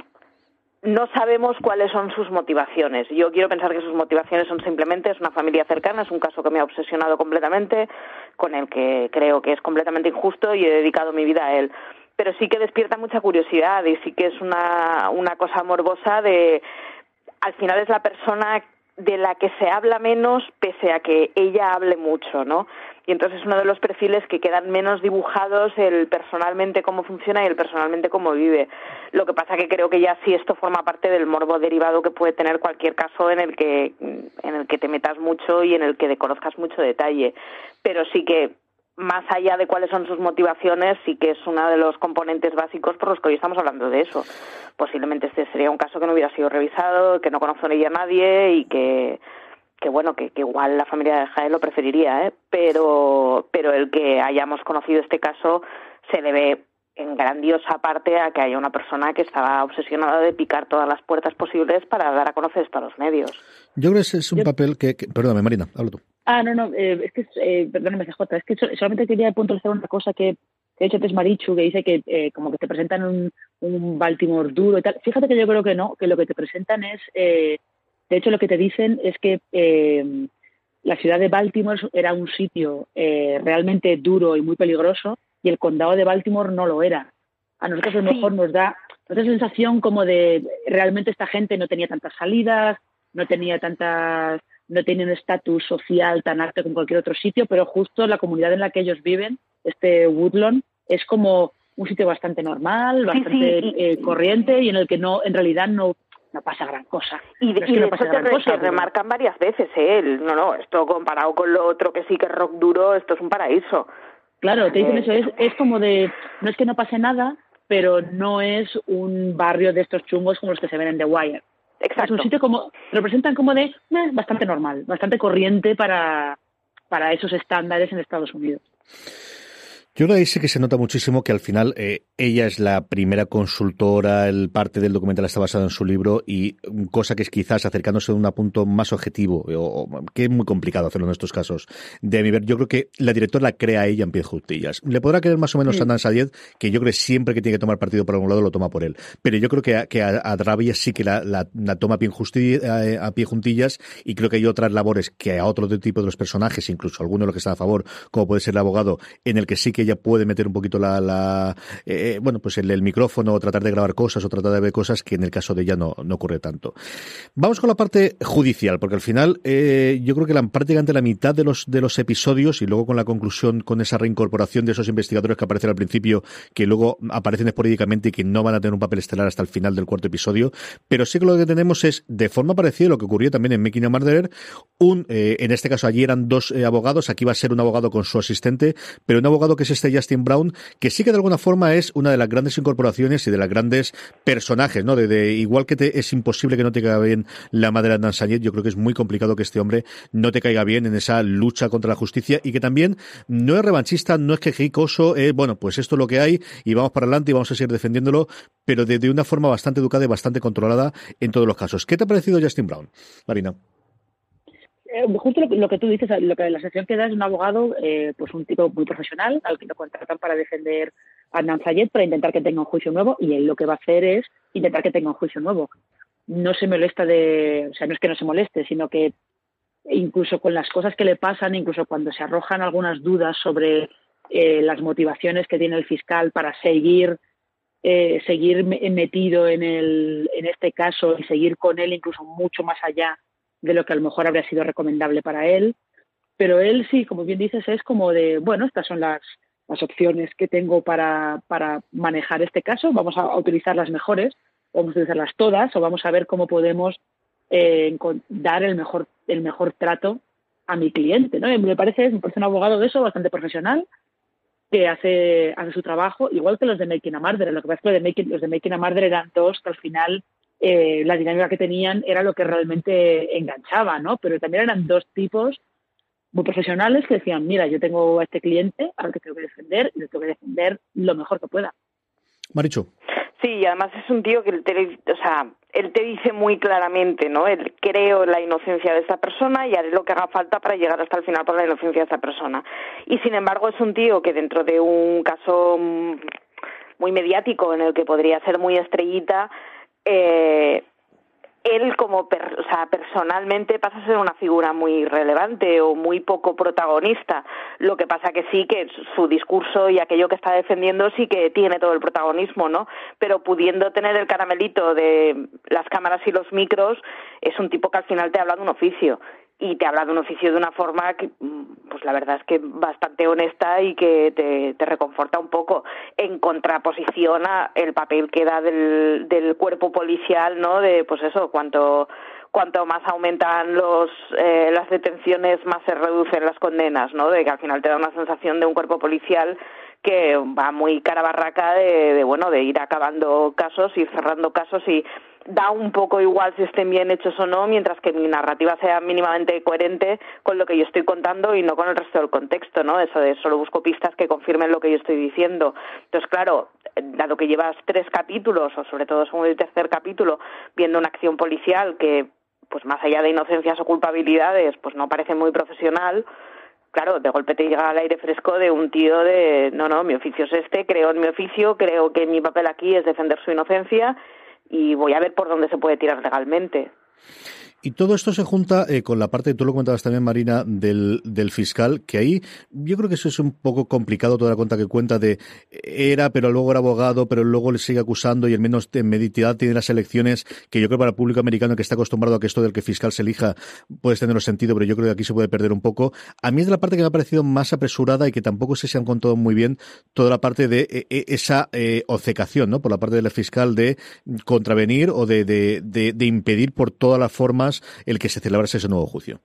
no sabemos cuáles son sus motivaciones. Yo quiero pensar que sus motivaciones son simplemente es una familia cercana, es un caso que me ha obsesionado completamente, con el que creo que es completamente injusto y he dedicado mi vida a él. Pero sí que despierta mucha curiosidad y sí que es una, una cosa morbosa de al final es la persona de la que se habla menos pese a que ella hable mucho, ¿no? Y entonces es uno de los perfiles que quedan menos dibujados el personalmente cómo funciona y el personalmente cómo vive. Lo que pasa que creo que ya sí esto forma parte del morbo derivado que puede tener cualquier caso en el que en el que te metas mucho y en el que conozcas mucho detalle. Pero sí que más allá de cuáles son sus motivaciones, sí que es uno de los componentes básicos por los que hoy estamos hablando de eso. Posiblemente este sería un caso que no hubiera sido revisado, que no conoce a nadie y que, que bueno, que, igual la familia de Jaén lo preferiría, ¿eh? pero, pero el que hayamos conocido este caso se debe en grandiosa parte a que haya una persona que estaba obsesionada de picar todas las puertas posibles para dar a conocer esto a los medios. Yo creo que ese es un papel que, Perdóname, Marina, habla tú. Ah, no, no, eh, es que, eh, perdóname, CJ, es que solamente quería puntualizar una cosa que, que ha dicho antes Marichu, que dice que eh, como que te presentan un, un, Baltimore duro y tal. Fíjate que yo creo que no, que lo que te presentan es, eh, de hecho lo que te dicen es que eh, la ciudad de Baltimore era un sitio eh, realmente duro y muy peligroso y el condado de Baltimore no lo era. A nosotros a lo mejor nos da otra sensación como de realmente esta gente no tenía tantas salidas, no tenía tantas no tiene un estatus social tan alto como cualquier otro sitio, pero justo la comunidad en la que ellos viven, este Woodlawn, es como un sitio bastante normal, bastante eh, corriente y en el que no, en realidad no, no pasa gran cosa. Y de, no hecho te, remarcan varias veces ¿eh? no, no, esto comparado con lo otro que sí que es rock duro, esto es un paraíso. Claro, te dicen eso, es, es como de, no es que no pase nada, pero no es un barrio de estos chungos como los que se ven en The Wire. Exacto. Es un sitio como, lo presentan como de eh, bastante normal, bastante corriente para, para esos estándares en Estados Unidos. Yo creo que ahí sí que se nota muchísimo que al final eh, ella es la primera consultora, el parte del documental está basado en su libro y cosa que es quizás acercándose a un punto más objetivo, o, que es muy complicado hacerlo en estos casos. De mi ver, yo creo que la directora la crea ella en pie juntillas. Le podrá querer más o menos a Dan Sayed, que yo creo que siempre que tiene que tomar partido por algún lado lo toma por él. Pero yo creo que a, que a, sí que la, la, toma a pie, eh, a pie juntillas y creo que hay otras labores que a otro tipo de los personajes, incluso alguno de los que están a favor, como puede ser el abogado, en el que sí que ella puede meter un poquito la, la eh, eh, bueno, pues el, micrófono o tratar de grabar cosas o tratar de ver cosas que en el caso de ella no, no ocurre tanto. Vamos con la parte judicial, porque al final eh, yo creo que la, prácticamente la mitad de los, de los episodios y luego con la conclusión, con esa reincorporación de esos investigadores que aparecen al principio, que luego aparecen esporádicamente y que no van a tener un papel estelar hasta el final del cuarto episodio, pero sí que lo que tenemos es, de forma parecida a lo que ocurrió también en Making a Murderer, un, en este caso allí eran dos abogados, aquí va a ser un abogado con su asistente, pero un abogado que es este Justin Brown, que sí que de alguna forma es una de las grandes incorporaciones y de las grandes personajes, ¿no? De, igual que te, es imposible que no te caiga bien la madre de Nansañet, yo creo que es muy complicado que este hombre no te caiga bien en esa lucha contra la justicia y que también no es revanchista, no es quejicoso, eh, bueno, pues esto es lo que hay y vamos para adelante y vamos a seguir defendiéndolo, pero de, de una forma bastante educada y bastante controlada en todos los casos. ¿Qué te ha parecido Justin Brown, Marina? Eh, justo lo, que tú dices, lo que la sección que da es un abogado, eh, pues un tipo muy profesional, al que lo contratan para defender a Nanzayet, para intentar que tenga un juicio nuevo, y él lo que va a hacer es intentar que tenga un juicio nuevo. No se molesta de, o sea, no es que no se moleste, sino que incluso con las cosas que le pasan, incluso cuando se arrojan algunas dudas sobre eh, las motivaciones que tiene el fiscal para seguir seguir metido en, el, en este caso y seguir con él incluso mucho más allá de lo que a lo mejor habría sido recomendable para él. Pero él sí, como bien dices, es como de, bueno, estas son las, las opciones que tengo para, para manejar este caso, vamos a utilizar las mejores, vamos a utilizarlas todas o vamos a ver cómo podemos eh, dar el mejor, el mejor trato a mi cliente. ¿no? Me parece, me parece un abogado de eso bastante profesional que hace, hace su trabajo, igual que los de Making a Murder. Lo que pasa es que los de Making, los de Making a Murder eran dos que al final eh, la dinámica que tenían era lo que realmente enganchaba, ¿no? Pero también eran dos tipos muy profesionales que decían, mira, yo tengo a este cliente al que tengo que defender y le tengo que defender lo mejor que pueda. Maricho. Sí, y además es un tío que te, o sea, él te dice muy claramente, ¿no? Él creo la inocencia de esta persona y haré lo que haga falta para llegar hasta el final por la inocencia de esta persona. Y sin embargo es un tío que dentro de un caso muy mediático en el que podría ser muy estrellita, eh, él como o sea, personalmente pasa a ser una figura muy relevante o muy poco protagonista. Lo que pasa que sí que su discurso y aquello que está defendiendo sí que tiene todo el protagonismo, ¿no? Pero pudiendo tener el caramelito de las cámaras y los micros, es un tipo que al final te habla de un oficio y te habla de un oficio de una forma que, mm, pues la verdad es que bastante honesta y que te, te reconforta un poco en contraposición a el papel que da del, del cuerpo policial, ¿no? De, pues eso, cuanto cuanto más aumentan los eh, las detenciones más se reducen las condenas, ¿no? De que al final te da una sensación de un cuerpo policial que va muy cara barraca de, de bueno de ir acabando casos y cerrando casos y da un poco igual si estén bien hechos o no, mientras que mi narrativa sea mínimamente coherente con lo que yo estoy contando y no con el resto del contexto, ¿no? Eso de solo busco pistas que confirmen lo que yo estoy diciendo. Entonces, claro, dado que llevas tres capítulos, o sobre todo según el tercer capítulo, viendo una acción policial que, pues más allá de inocencias o culpabilidades, pues no parece muy profesional, claro, de golpe te llega al aire fresco de un tío de, no, no, mi oficio es este, creo en mi oficio, creo que mi papel aquí es defender su inocencia y voy a ver por dónde se puede tirar legalmente. Y todo esto se junta eh, con la parte, tú lo comentabas también, Marina, del, del fiscal, que ahí yo creo que eso es un poco complicado, toda la cuenta que cuenta de era, pero luego era abogado, pero luego le sigue acusando y al menos en meditidad tiene las elecciones, que yo creo para el público americano que está acostumbrado a que esto del que fiscal se elija puede tener sentido, pero yo creo que aquí se puede perder un poco. A mí es la parte que me ha parecido más apresurada y que tampoco sé si han contado muy bien toda la parte de eh, eh, esa eh, obcecación, ¿no? Por la parte del fiscal de contravenir o de, de, de, impedir por todas las el que se celebrase ese nuevo juicio.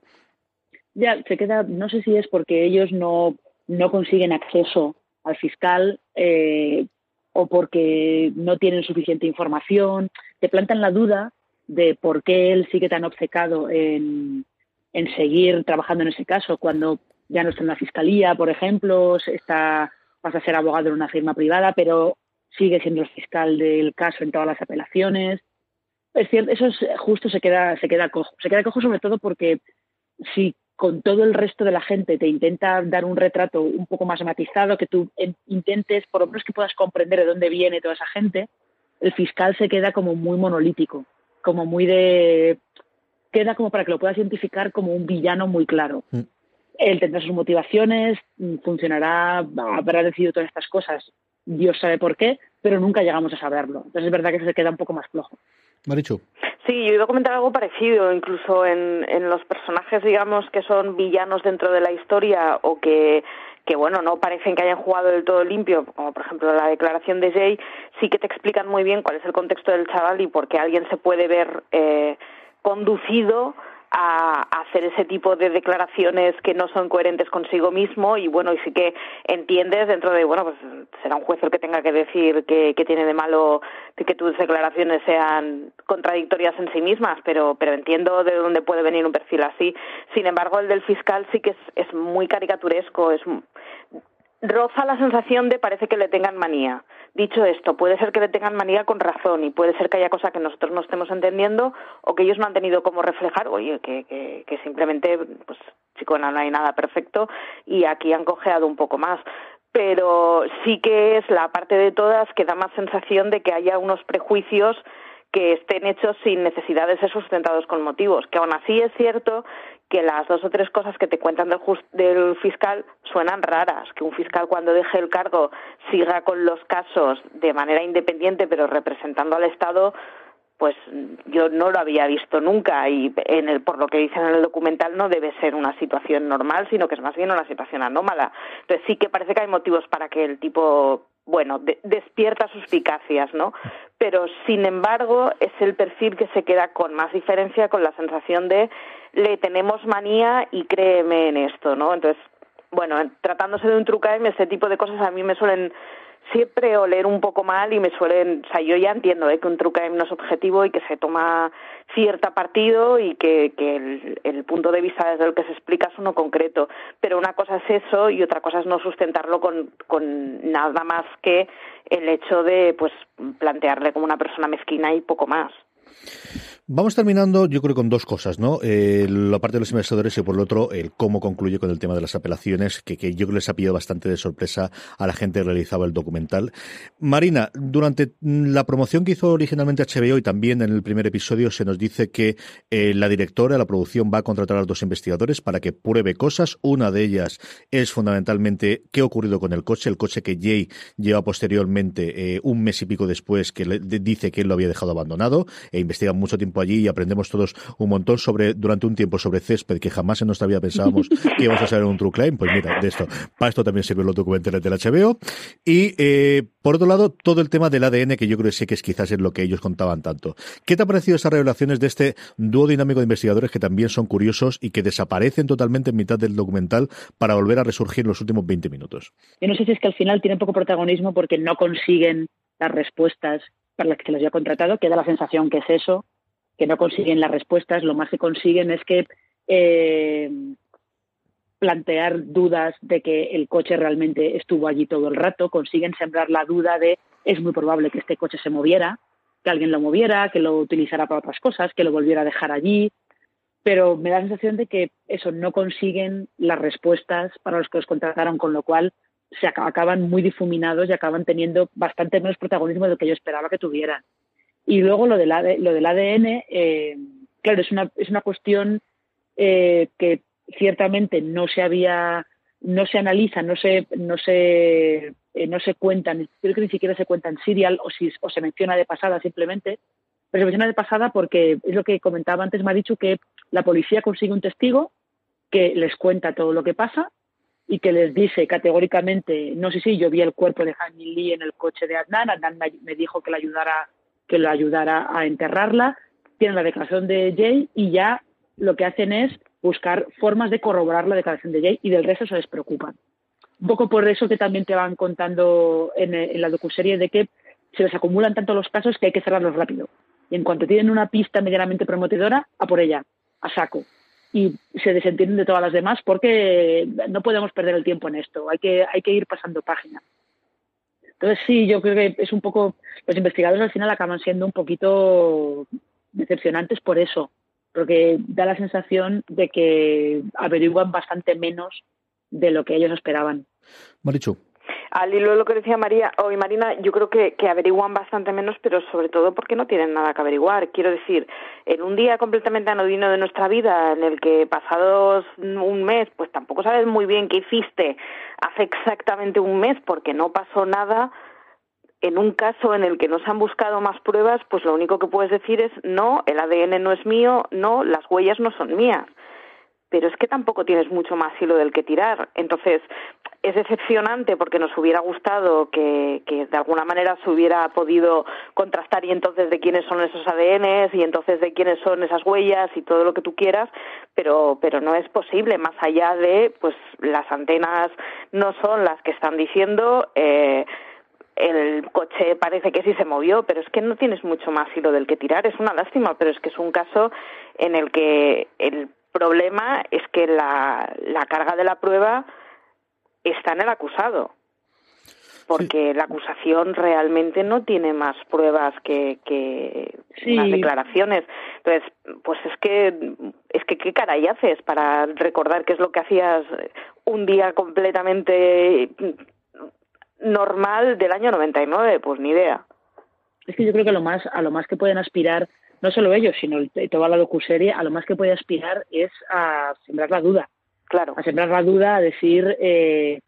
Ya, se queda, no sé si es porque ellos no, no consiguen acceso al fiscal eh, o porque no tienen suficiente información, te plantan la duda de por qué él sigue tan obcecado en, en seguir trabajando en ese caso cuando ya no está en la fiscalía, por ejemplo, está pasa a ser abogado en una firma privada, pero sigue siendo el fiscal del caso en todas las apelaciones. Es cierto, eso es, justo se queda, se queda cojo. Se queda cojo sobre todo porque si con todo el resto de la gente te intenta dar un retrato un poco más matizado, que tú intentes, por lo menos que puedas comprender de dónde viene toda esa gente, el fiscal se queda como muy monolítico, como muy de... queda como para que lo puedas identificar como un villano muy claro. Mm. Él tendrá sus motivaciones, funcionará, habrá decidido todas estas cosas, Dios sabe por qué, pero nunca llegamos a saberlo. Entonces es verdad que se queda un poco más flojo. Marichu. Sí, yo iba a comentar algo parecido, incluso en, en los personajes, digamos, que son villanos dentro de la historia o que que bueno, no parecen que hayan jugado del todo limpio, como por ejemplo la declaración de Jay, sí que te explican muy bien cuál es el contexto del chaval y por qué alguien se puede ver eh, conducido a, hacer ese tipo de declaraciones que no son coherentes consigo mismo y bueno, y sí que entiendes dentro de, bueno, pues será un juez el que tenga que decir que, tiene de malo que tus declaraciones sean contradictorias en sí mismas, pero, pero entiendo de dónde puede venir un perfil así. Sin embargo, el del fiscal sí que es, es muy caricaturesco, es roza la sensación de parece que le tengan manía. Dicho esto, puede ser que le tengan manía con razón y puede ser que haya cosas que nosotros no estemos entendiendo o que ellos no han tenido cómo reflejar, oye, que, que, que simplemente, pues, chico, no, hay nada perfecto y aquí han cojeado un poco más. Pero sí que es la parte de todas que da más sensación de que haya unos prejuicios que estén hechos sin necesidad de ser sustentados con motivos, que aún así es cierto que las dos o tres cosas que te cuentan del, del, fiscal suenan raras, que un fiscal cuando deje el cargo siga con los casos de manera independiente pero representando al Estado, pues yo no lo había visto nunca y en el, por lo que dicen en el documental no debe ser una situación normal, sino que es más bien una situación anómala. Entonces sí que parece que hay motivos para que el tipo bueno, despierta suspicacias, ¿no? Pero, sin embargo, es el perfil que se queda con más diferencia con la sensación de le tenemos manía y créeme en esto, ¿no? Entonces, bueno, tratándose de un true crime, ese tipo de cosas a mí me suelen siempre oler un poco mal y me suelen, o sea, yo ya entiendo ¿eh? que un true crime no es objetivo y que se toma cierta partido y que, que el, el, punto de vista desde el que se explica es uno concreto, pero una cosa es eso y otra cosa es no sustentarlo con, con nada más que el hecho de pues plantearle como una persona mezquina y poco más. Vamos terminando, yo creo, con dos cosas, ¿no? Eh, la parte de los investigadores y por lo otro, el cómo concluye con el tema de las apelaciones, que, que yo creo que les ha pillado bastante de sorpresa a la gente que realizaba el documental. Marina, durante la promoción que hizo originalmente HBO y también en el primer episodio se nos dice que eh, la directora, la producción va a contratar a los dos investigadores para que pruebe cosas. Una de ellas es fundamentalmente qué ha ocurrido con el coche, el coche que Jay lleva posteriormente, eh, un mes y pico después, que le, dice que él lo había dejado abandonado e investiga mucho tiempo allí y aprendemos todos un montón sobre, durante un tiempo sobre césped que jamás en nuestra vida pensábamos que íbamos a saber un true crime. Pues mira, de esto, para esto también sirven los documentales del HBO. Y, eh, por otro lado, todo el tema del ADN, que yo creo que sí que es quizás es lo que ellos contaban tanto. ¿Qué te ha parecido esas revelaciones de este dúo dinámico de investigadores que también son curiosos y que desaparecen totalmente en mitad del documental para volver a resurgir en los últimos 20 minutos? Yo no sé si es que al final tienen poco protagonismo porque no consiguen las respuestas para las que se les había contratado, que da la sensación que es eso, que no consiguen las respuestas, lo más que consiguen es que eh, plantear dudas de que el coche realmente estuvo allí todo el rato, consiguen sembrar la duda de es muy probable que este coche se moviera, que alguien lo moviera, que lo utilizara para otras cosas, que lo volviera a dejar allí, pero me da la sensación de que eso no consiguen las respuestas para los que los contrataron, con lo cual se acaban muy difuminados y acaban teniendo bastante menos protagonismo de lo que yo esperaba que tuvieran. Y luego lo del, lo del ADN, eh, claro, es una, es una cuestión eh, que ciertamente no se había, no se analiza, no se, no se, eh, no se cuentan, creo que ni siquiera se cuenta en serial o, si, o se menciona de pasada simplemente, pero se menciona de pasada porque es lo que comentaba antes, me ha dicho que la policía consigue un testigo que les cuenta todo lo que pasa y que les dice categóricamente, no sé si yo vi el cuerpo de Jaime Lee en el coche de Adnan, Adnan me dijo que le ayudara, que lo ayudara a enterrarla, tienen la declaración de Jay y ya lo que hacen es buscar formas de corroborar la declaración de Jay y del resto se les preocupan. Un poco por eso que también te van contando en, la docuserie de que se les acumulan tanto los casos que hay que cerrarlos rápido. Y en cuanto tienen una pista medianamente prometedora, a por ella, a saco. Y se desentienden de todas las demás porque no podemos perder el tiempo en esto, hay que, hay que ir pasando página. Entonces sí, yo creo que es un poco, los investigadores al final acaban siendo un poquito decepcionantes por eso, porque da la sensación de que averiguan bastante menos de lo que ellos esperaban. Marichu. Al hilo de lo que decía María hoy Marina, yo creo que, averiguan bastante menos, pero sobre todo porque no tienen nada que averiguar. Quiero decir, en un día completamente anodino de nuestra vida, en el que pasados un mes, pues tampoco sabes muy bien qué hiciste hace exactamente un mes, porque no pasó nada, en un caso en el que no se han buscado más pruebas, pues lo único que puedes decir es no, el ADN no es mío, no, las huellas no son mías. Pero es que tampoco tienes mucho más hilo del que tirar. Entonces, es decepcionante porque nos hubiera gustado que, de alguna manera se hubiera podido contrastar y entonces de quiénes son esos ADNs y entonces de quiénes son esas huellas y todo lo que tú quieras, pero, pero no es posible, más allá de, pues las antenas no son las que están diciendo, eh, el coche parece que sí se movió, pero es que no tienes mucho más hilo del que tirar. Es una lástima, pero es que es un caso en el que el problema es que la carga de la prueba está en el acusado. Porque la acusación realmente no tiene más pruebas que, que sí. unas declaraciones. Entonces, pues es que, es que qué caray haces para recordar qué es lo que hacías un día completamente normal del año 99, pues ni idea. Es que yo creo que lo más, a lo más que pueden aspirar, no solo ellos, sino toda la docuserie, a lo más que puede aspirar es a sembrar la duda. Claro. A sembrar la duda, a decir, eh,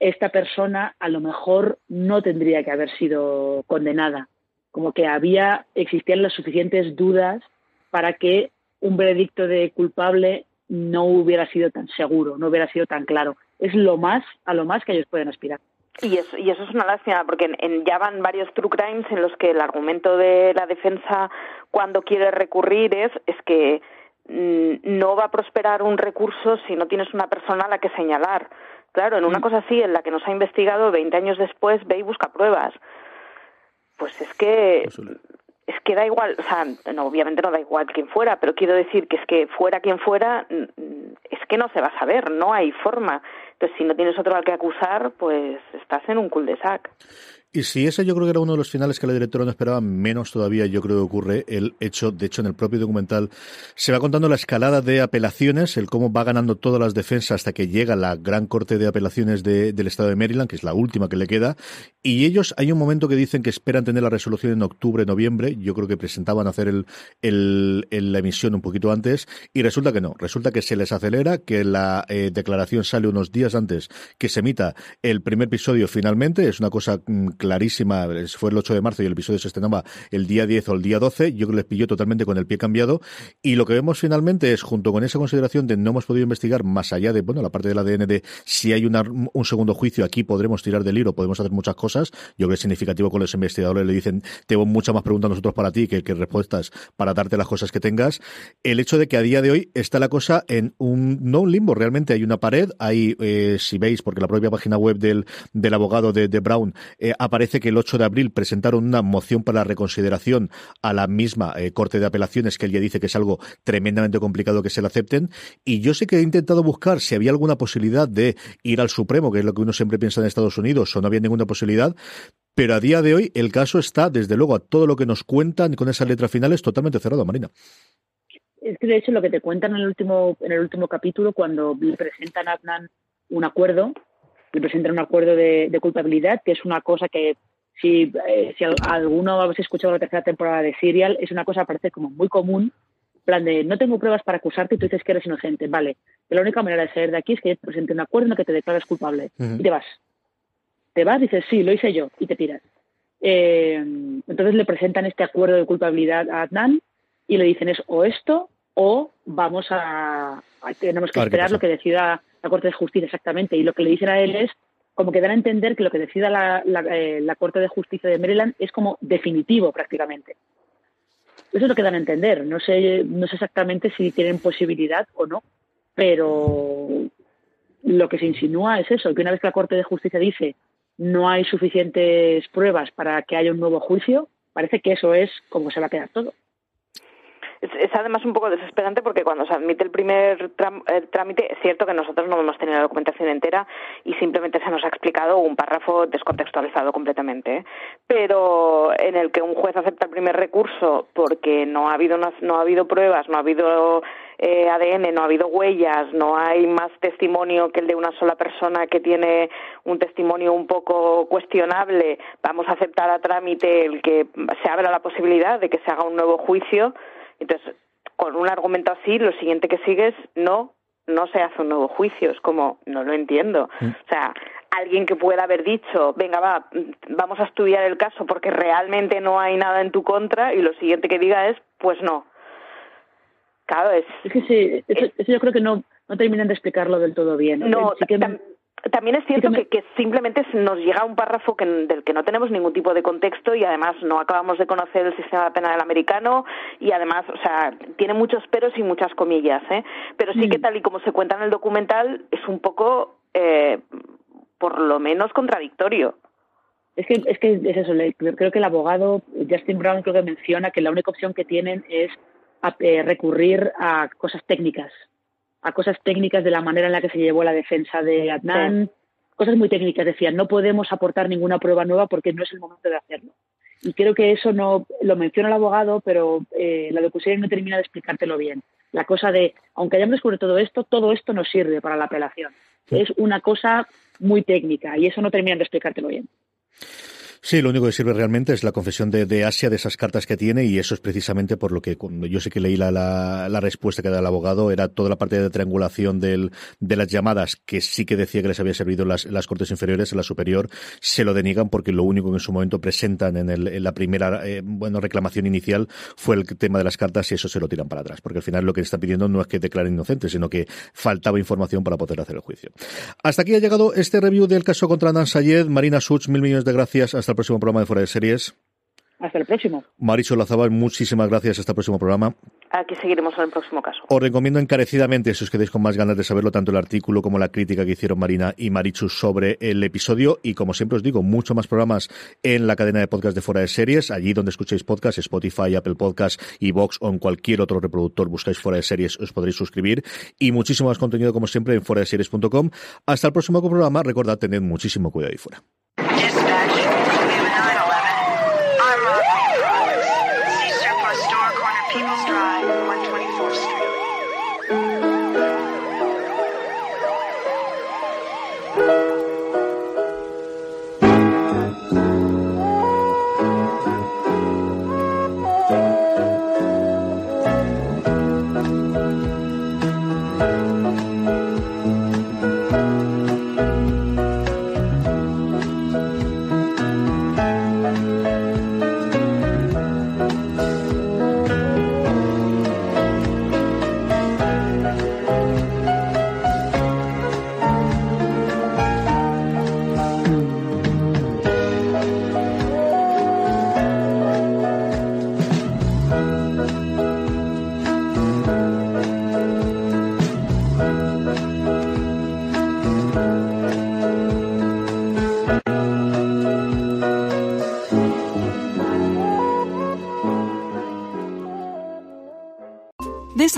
esta persona a lo mejor no tendría que haber sido condenada. Como que había, existían las suficientes dudas para que un veredicto de culpable no hubiera sido tan seguro, no hubiera sido tan claro. Es lo más, a lo más que ellos pueden aspirar. Y eso, y eso es una lástima, porque en, en, ya van varios true crimes en los que el argumento de la defensa cuando quiere recurrir es, es que no va a prosperar un recurso si no tienes una persona a la que señalar. Claro, en una cosa así, en la que nos ha investigado 20 años después, ve y busca pruebas. Pues es que es que da igual, o sea, no, obviamente no da igual quién fuera, pero quiero decir que es que fuera quien fuera, es que no se va a saber, no hay forma. Entonces, si no tienes otro al que acusar, pues estás en un cul-de-sac. Y si ese yo creo que era uno de los finales que la directora no esperaba, menos todavía yo creo que ocurre el hecho, de hecho en el propio documental se va contando la escalada de apelaciones, el cómo va ganando todas las defensas hasta que llega la gran corte de apelaciones de, del estado de Maryland, que es la última que le queda, y ellos hay un momento que dicen que esperan tener la resolución en octubre, noviembre, yo creo que presentaban hacer el, el, el la emisión un poquito antes, y resulta que no, resulta que se les acelera, que la eh, declaración sale unos días antes que se emita el primer episodio finalmente, es una cosa clarísima, fue el 8 de marzo y el episodio se estrenaba el día 10 o el día 12, yo creo que les pilló totalmente con el pie cambiado y lo que vemos finalmente es, junto con esa consideración de no hemos podido investigar más allá de, bueno, la parte del ADN de si hay un segundo juicio, aquí podremos tirar del hilo, podemos hacer muchas cosas, yo creo que es significativo con los investigadores le dicen, tengo muchas más preguntas nosotros para ti que, respuestas para darte las cosas que tengas, el hecho de que a día de hoy está la cosa en un, no un limbo, realmente hay una pared, hay, eh, si veis, porque la propia página web del, del abogado de, Brown eh, aparece que el 8 de abril presentaron una moción para reconsideración a la misma eh, Corte de Apelaciones, que él ya dice que es algo tremendamente complicado que se la acepten. Y yo sé que he intentado buscar si había alguna posibilidad de ir al Supremo, que es lo que uno siempre piensa en Estados Unidos, o no había ninguna posibilidad. Pero a día de hoy el caso está, desde luego, a todo lo que nos cuentan con esas letras finales totalmente cerrado, Marina. Es que de hecho lo que te cuentan en el último, en el último capítulo, cuando presentan a Adnan un acuerdo, le presentan un acuerdo de, de culpabilidad, que es una cosa que si, eh, si alguno habéis escuchado la tercera temporada de Serial, es una cosa parece como muy común plan de, no tengo pruebas para acusarte y tú dices que eres inocente. Vale, la única manera de salir de aquí es que yo te presente un acuerdo en el que te declares culpable. Y te vas. Te vas, dices, sí, lo hice yo, y te tiras. Eh, entonces le presentan este acuerdo de culpabilidad a Adnan y le dicen es o esto o vamos a, tenemos que esperar lo que decida la Corte de Justicia exactamente. Y lo que le dicen a él es como que dan a entender que lo que decida la, eh, la, Corte de Justicia de Maryland es como definitivo prácticamente. Eso es lo que dan a entender. No sé, no sé exactamente si tienen posibilidad o no, pero lo que se insinúa es eso, que una vez que la Corte de Justicia dice no hay suficientes pruebas para que haya un nuevo juicio, parece que eso es como se va a quedar todo es, además un poco desesperante porque cuando se admite el primer trámite es cierto que nosotros no hemos tenido la documentación entera y simplemente se nos ha explicado un párrafo descontextualizado completamente, ¿eh? pero en el que un juez acepta el primer recurso porque no ha habido no ha habido pruebas, no ha habido eh, ADN, no ha habido huellas, no hay más testimonio que el de una sola persona que tiene un testimonio un poco cuestionable, vamos a aceptar a trámite el que se abra la posibilidad de que se haga un nuevo juicio entonces, con un argumento así, lo siguiente que sigue es no, no se hace un nuevo juicio. Es como, no lo entiendo. Mm. O sea, alguien que pueda haber dicho, venga, va, vamos a estudiar el caso porque realmente no hay nada en tu contra, y lo siguiente que diga es, pues no. Claro, es. Es que sí, eso, yo creo que no, no terminan de explicarlo del todo bien. No, sí que también es cierto que, simplemente nos llega un párrafo que, del que no tenemos ningún tipo de contexto y además no acabamos de conocer el sistema penal americano y además, o sea, tiene muchos peros y muchas comillas, ¿eh? Pero sí que mm. tal y como se cuenta en el documental es un poco, eh, por lo menos, contradictorio. Es que, es que es eso, creo que el abogado Justin Brown creo que menciona que la única opción que tienen es eh, recurrir a cosas técnicas a cosas técnicas de la manera en la que se llevó la defensa de Adnan, cosas muy técnicas. Decían, no podemos aportar ninguna prueba nueva porque no es el momento de hacerlo. Y creo que eso no lo menciona el abogado, pero eh, la locución no termina de explicártelo bien. La cosa de, aunque hayamos descubierto todo esto, todo esto no sirve para la apelación. Es una cosa muy técnica y eso no termina de explicártelo bien. Sí, lo único que sirve realmente es la confesión de, Asia, de esas cartas que tiene, y eso es precisamente por lo que yo sé que leí la, la, respuesta que da el abogado, era toda la parte de triangulación del, de las llamadas, que sí que decía que les había servido las, las cortes inferiores, en la superior, se lo deniegan porque lo único que en su momento presentan en, el, en la primera eh, bueno reclamación inicial fue el tema de las cartas y eso se lo tiran para atrás, porque al final lo que está pidiendo no es que declaren inocentes, sino que faltaba información para poder hacer el juicio. Hasta aquí ha llegado este review del caso contra Nan Sayed. Marina Such, mil millones de gracias. Hasta el próximo programa de Fuera de Series. Hasta el próximo. Marisol Lazabal, muchísimas gracias. Hasta el próximo programa. Aquí seguiremos en el próximo caso. Os recomiendo encarecidamente, si os quedáis con más ganas de saberlo, tanto el artículo como la crítica que hicieron Marina y Marichu sobre el episodio. Y como siempre os digo, mucho más programas en la cadena de podcast de Fuera de Series. Allí donde escuchéis podcast, Spotify, Apple Podcast, Vox o en cualquier otro reproductor, buscáis Fuera de Series, os podréis suscribir. Y muchísimo más contenido, como siempre, en fuera de series.com. Hasta el próximo programa. Recordad, tener muchísimo cuidado ahí fuera.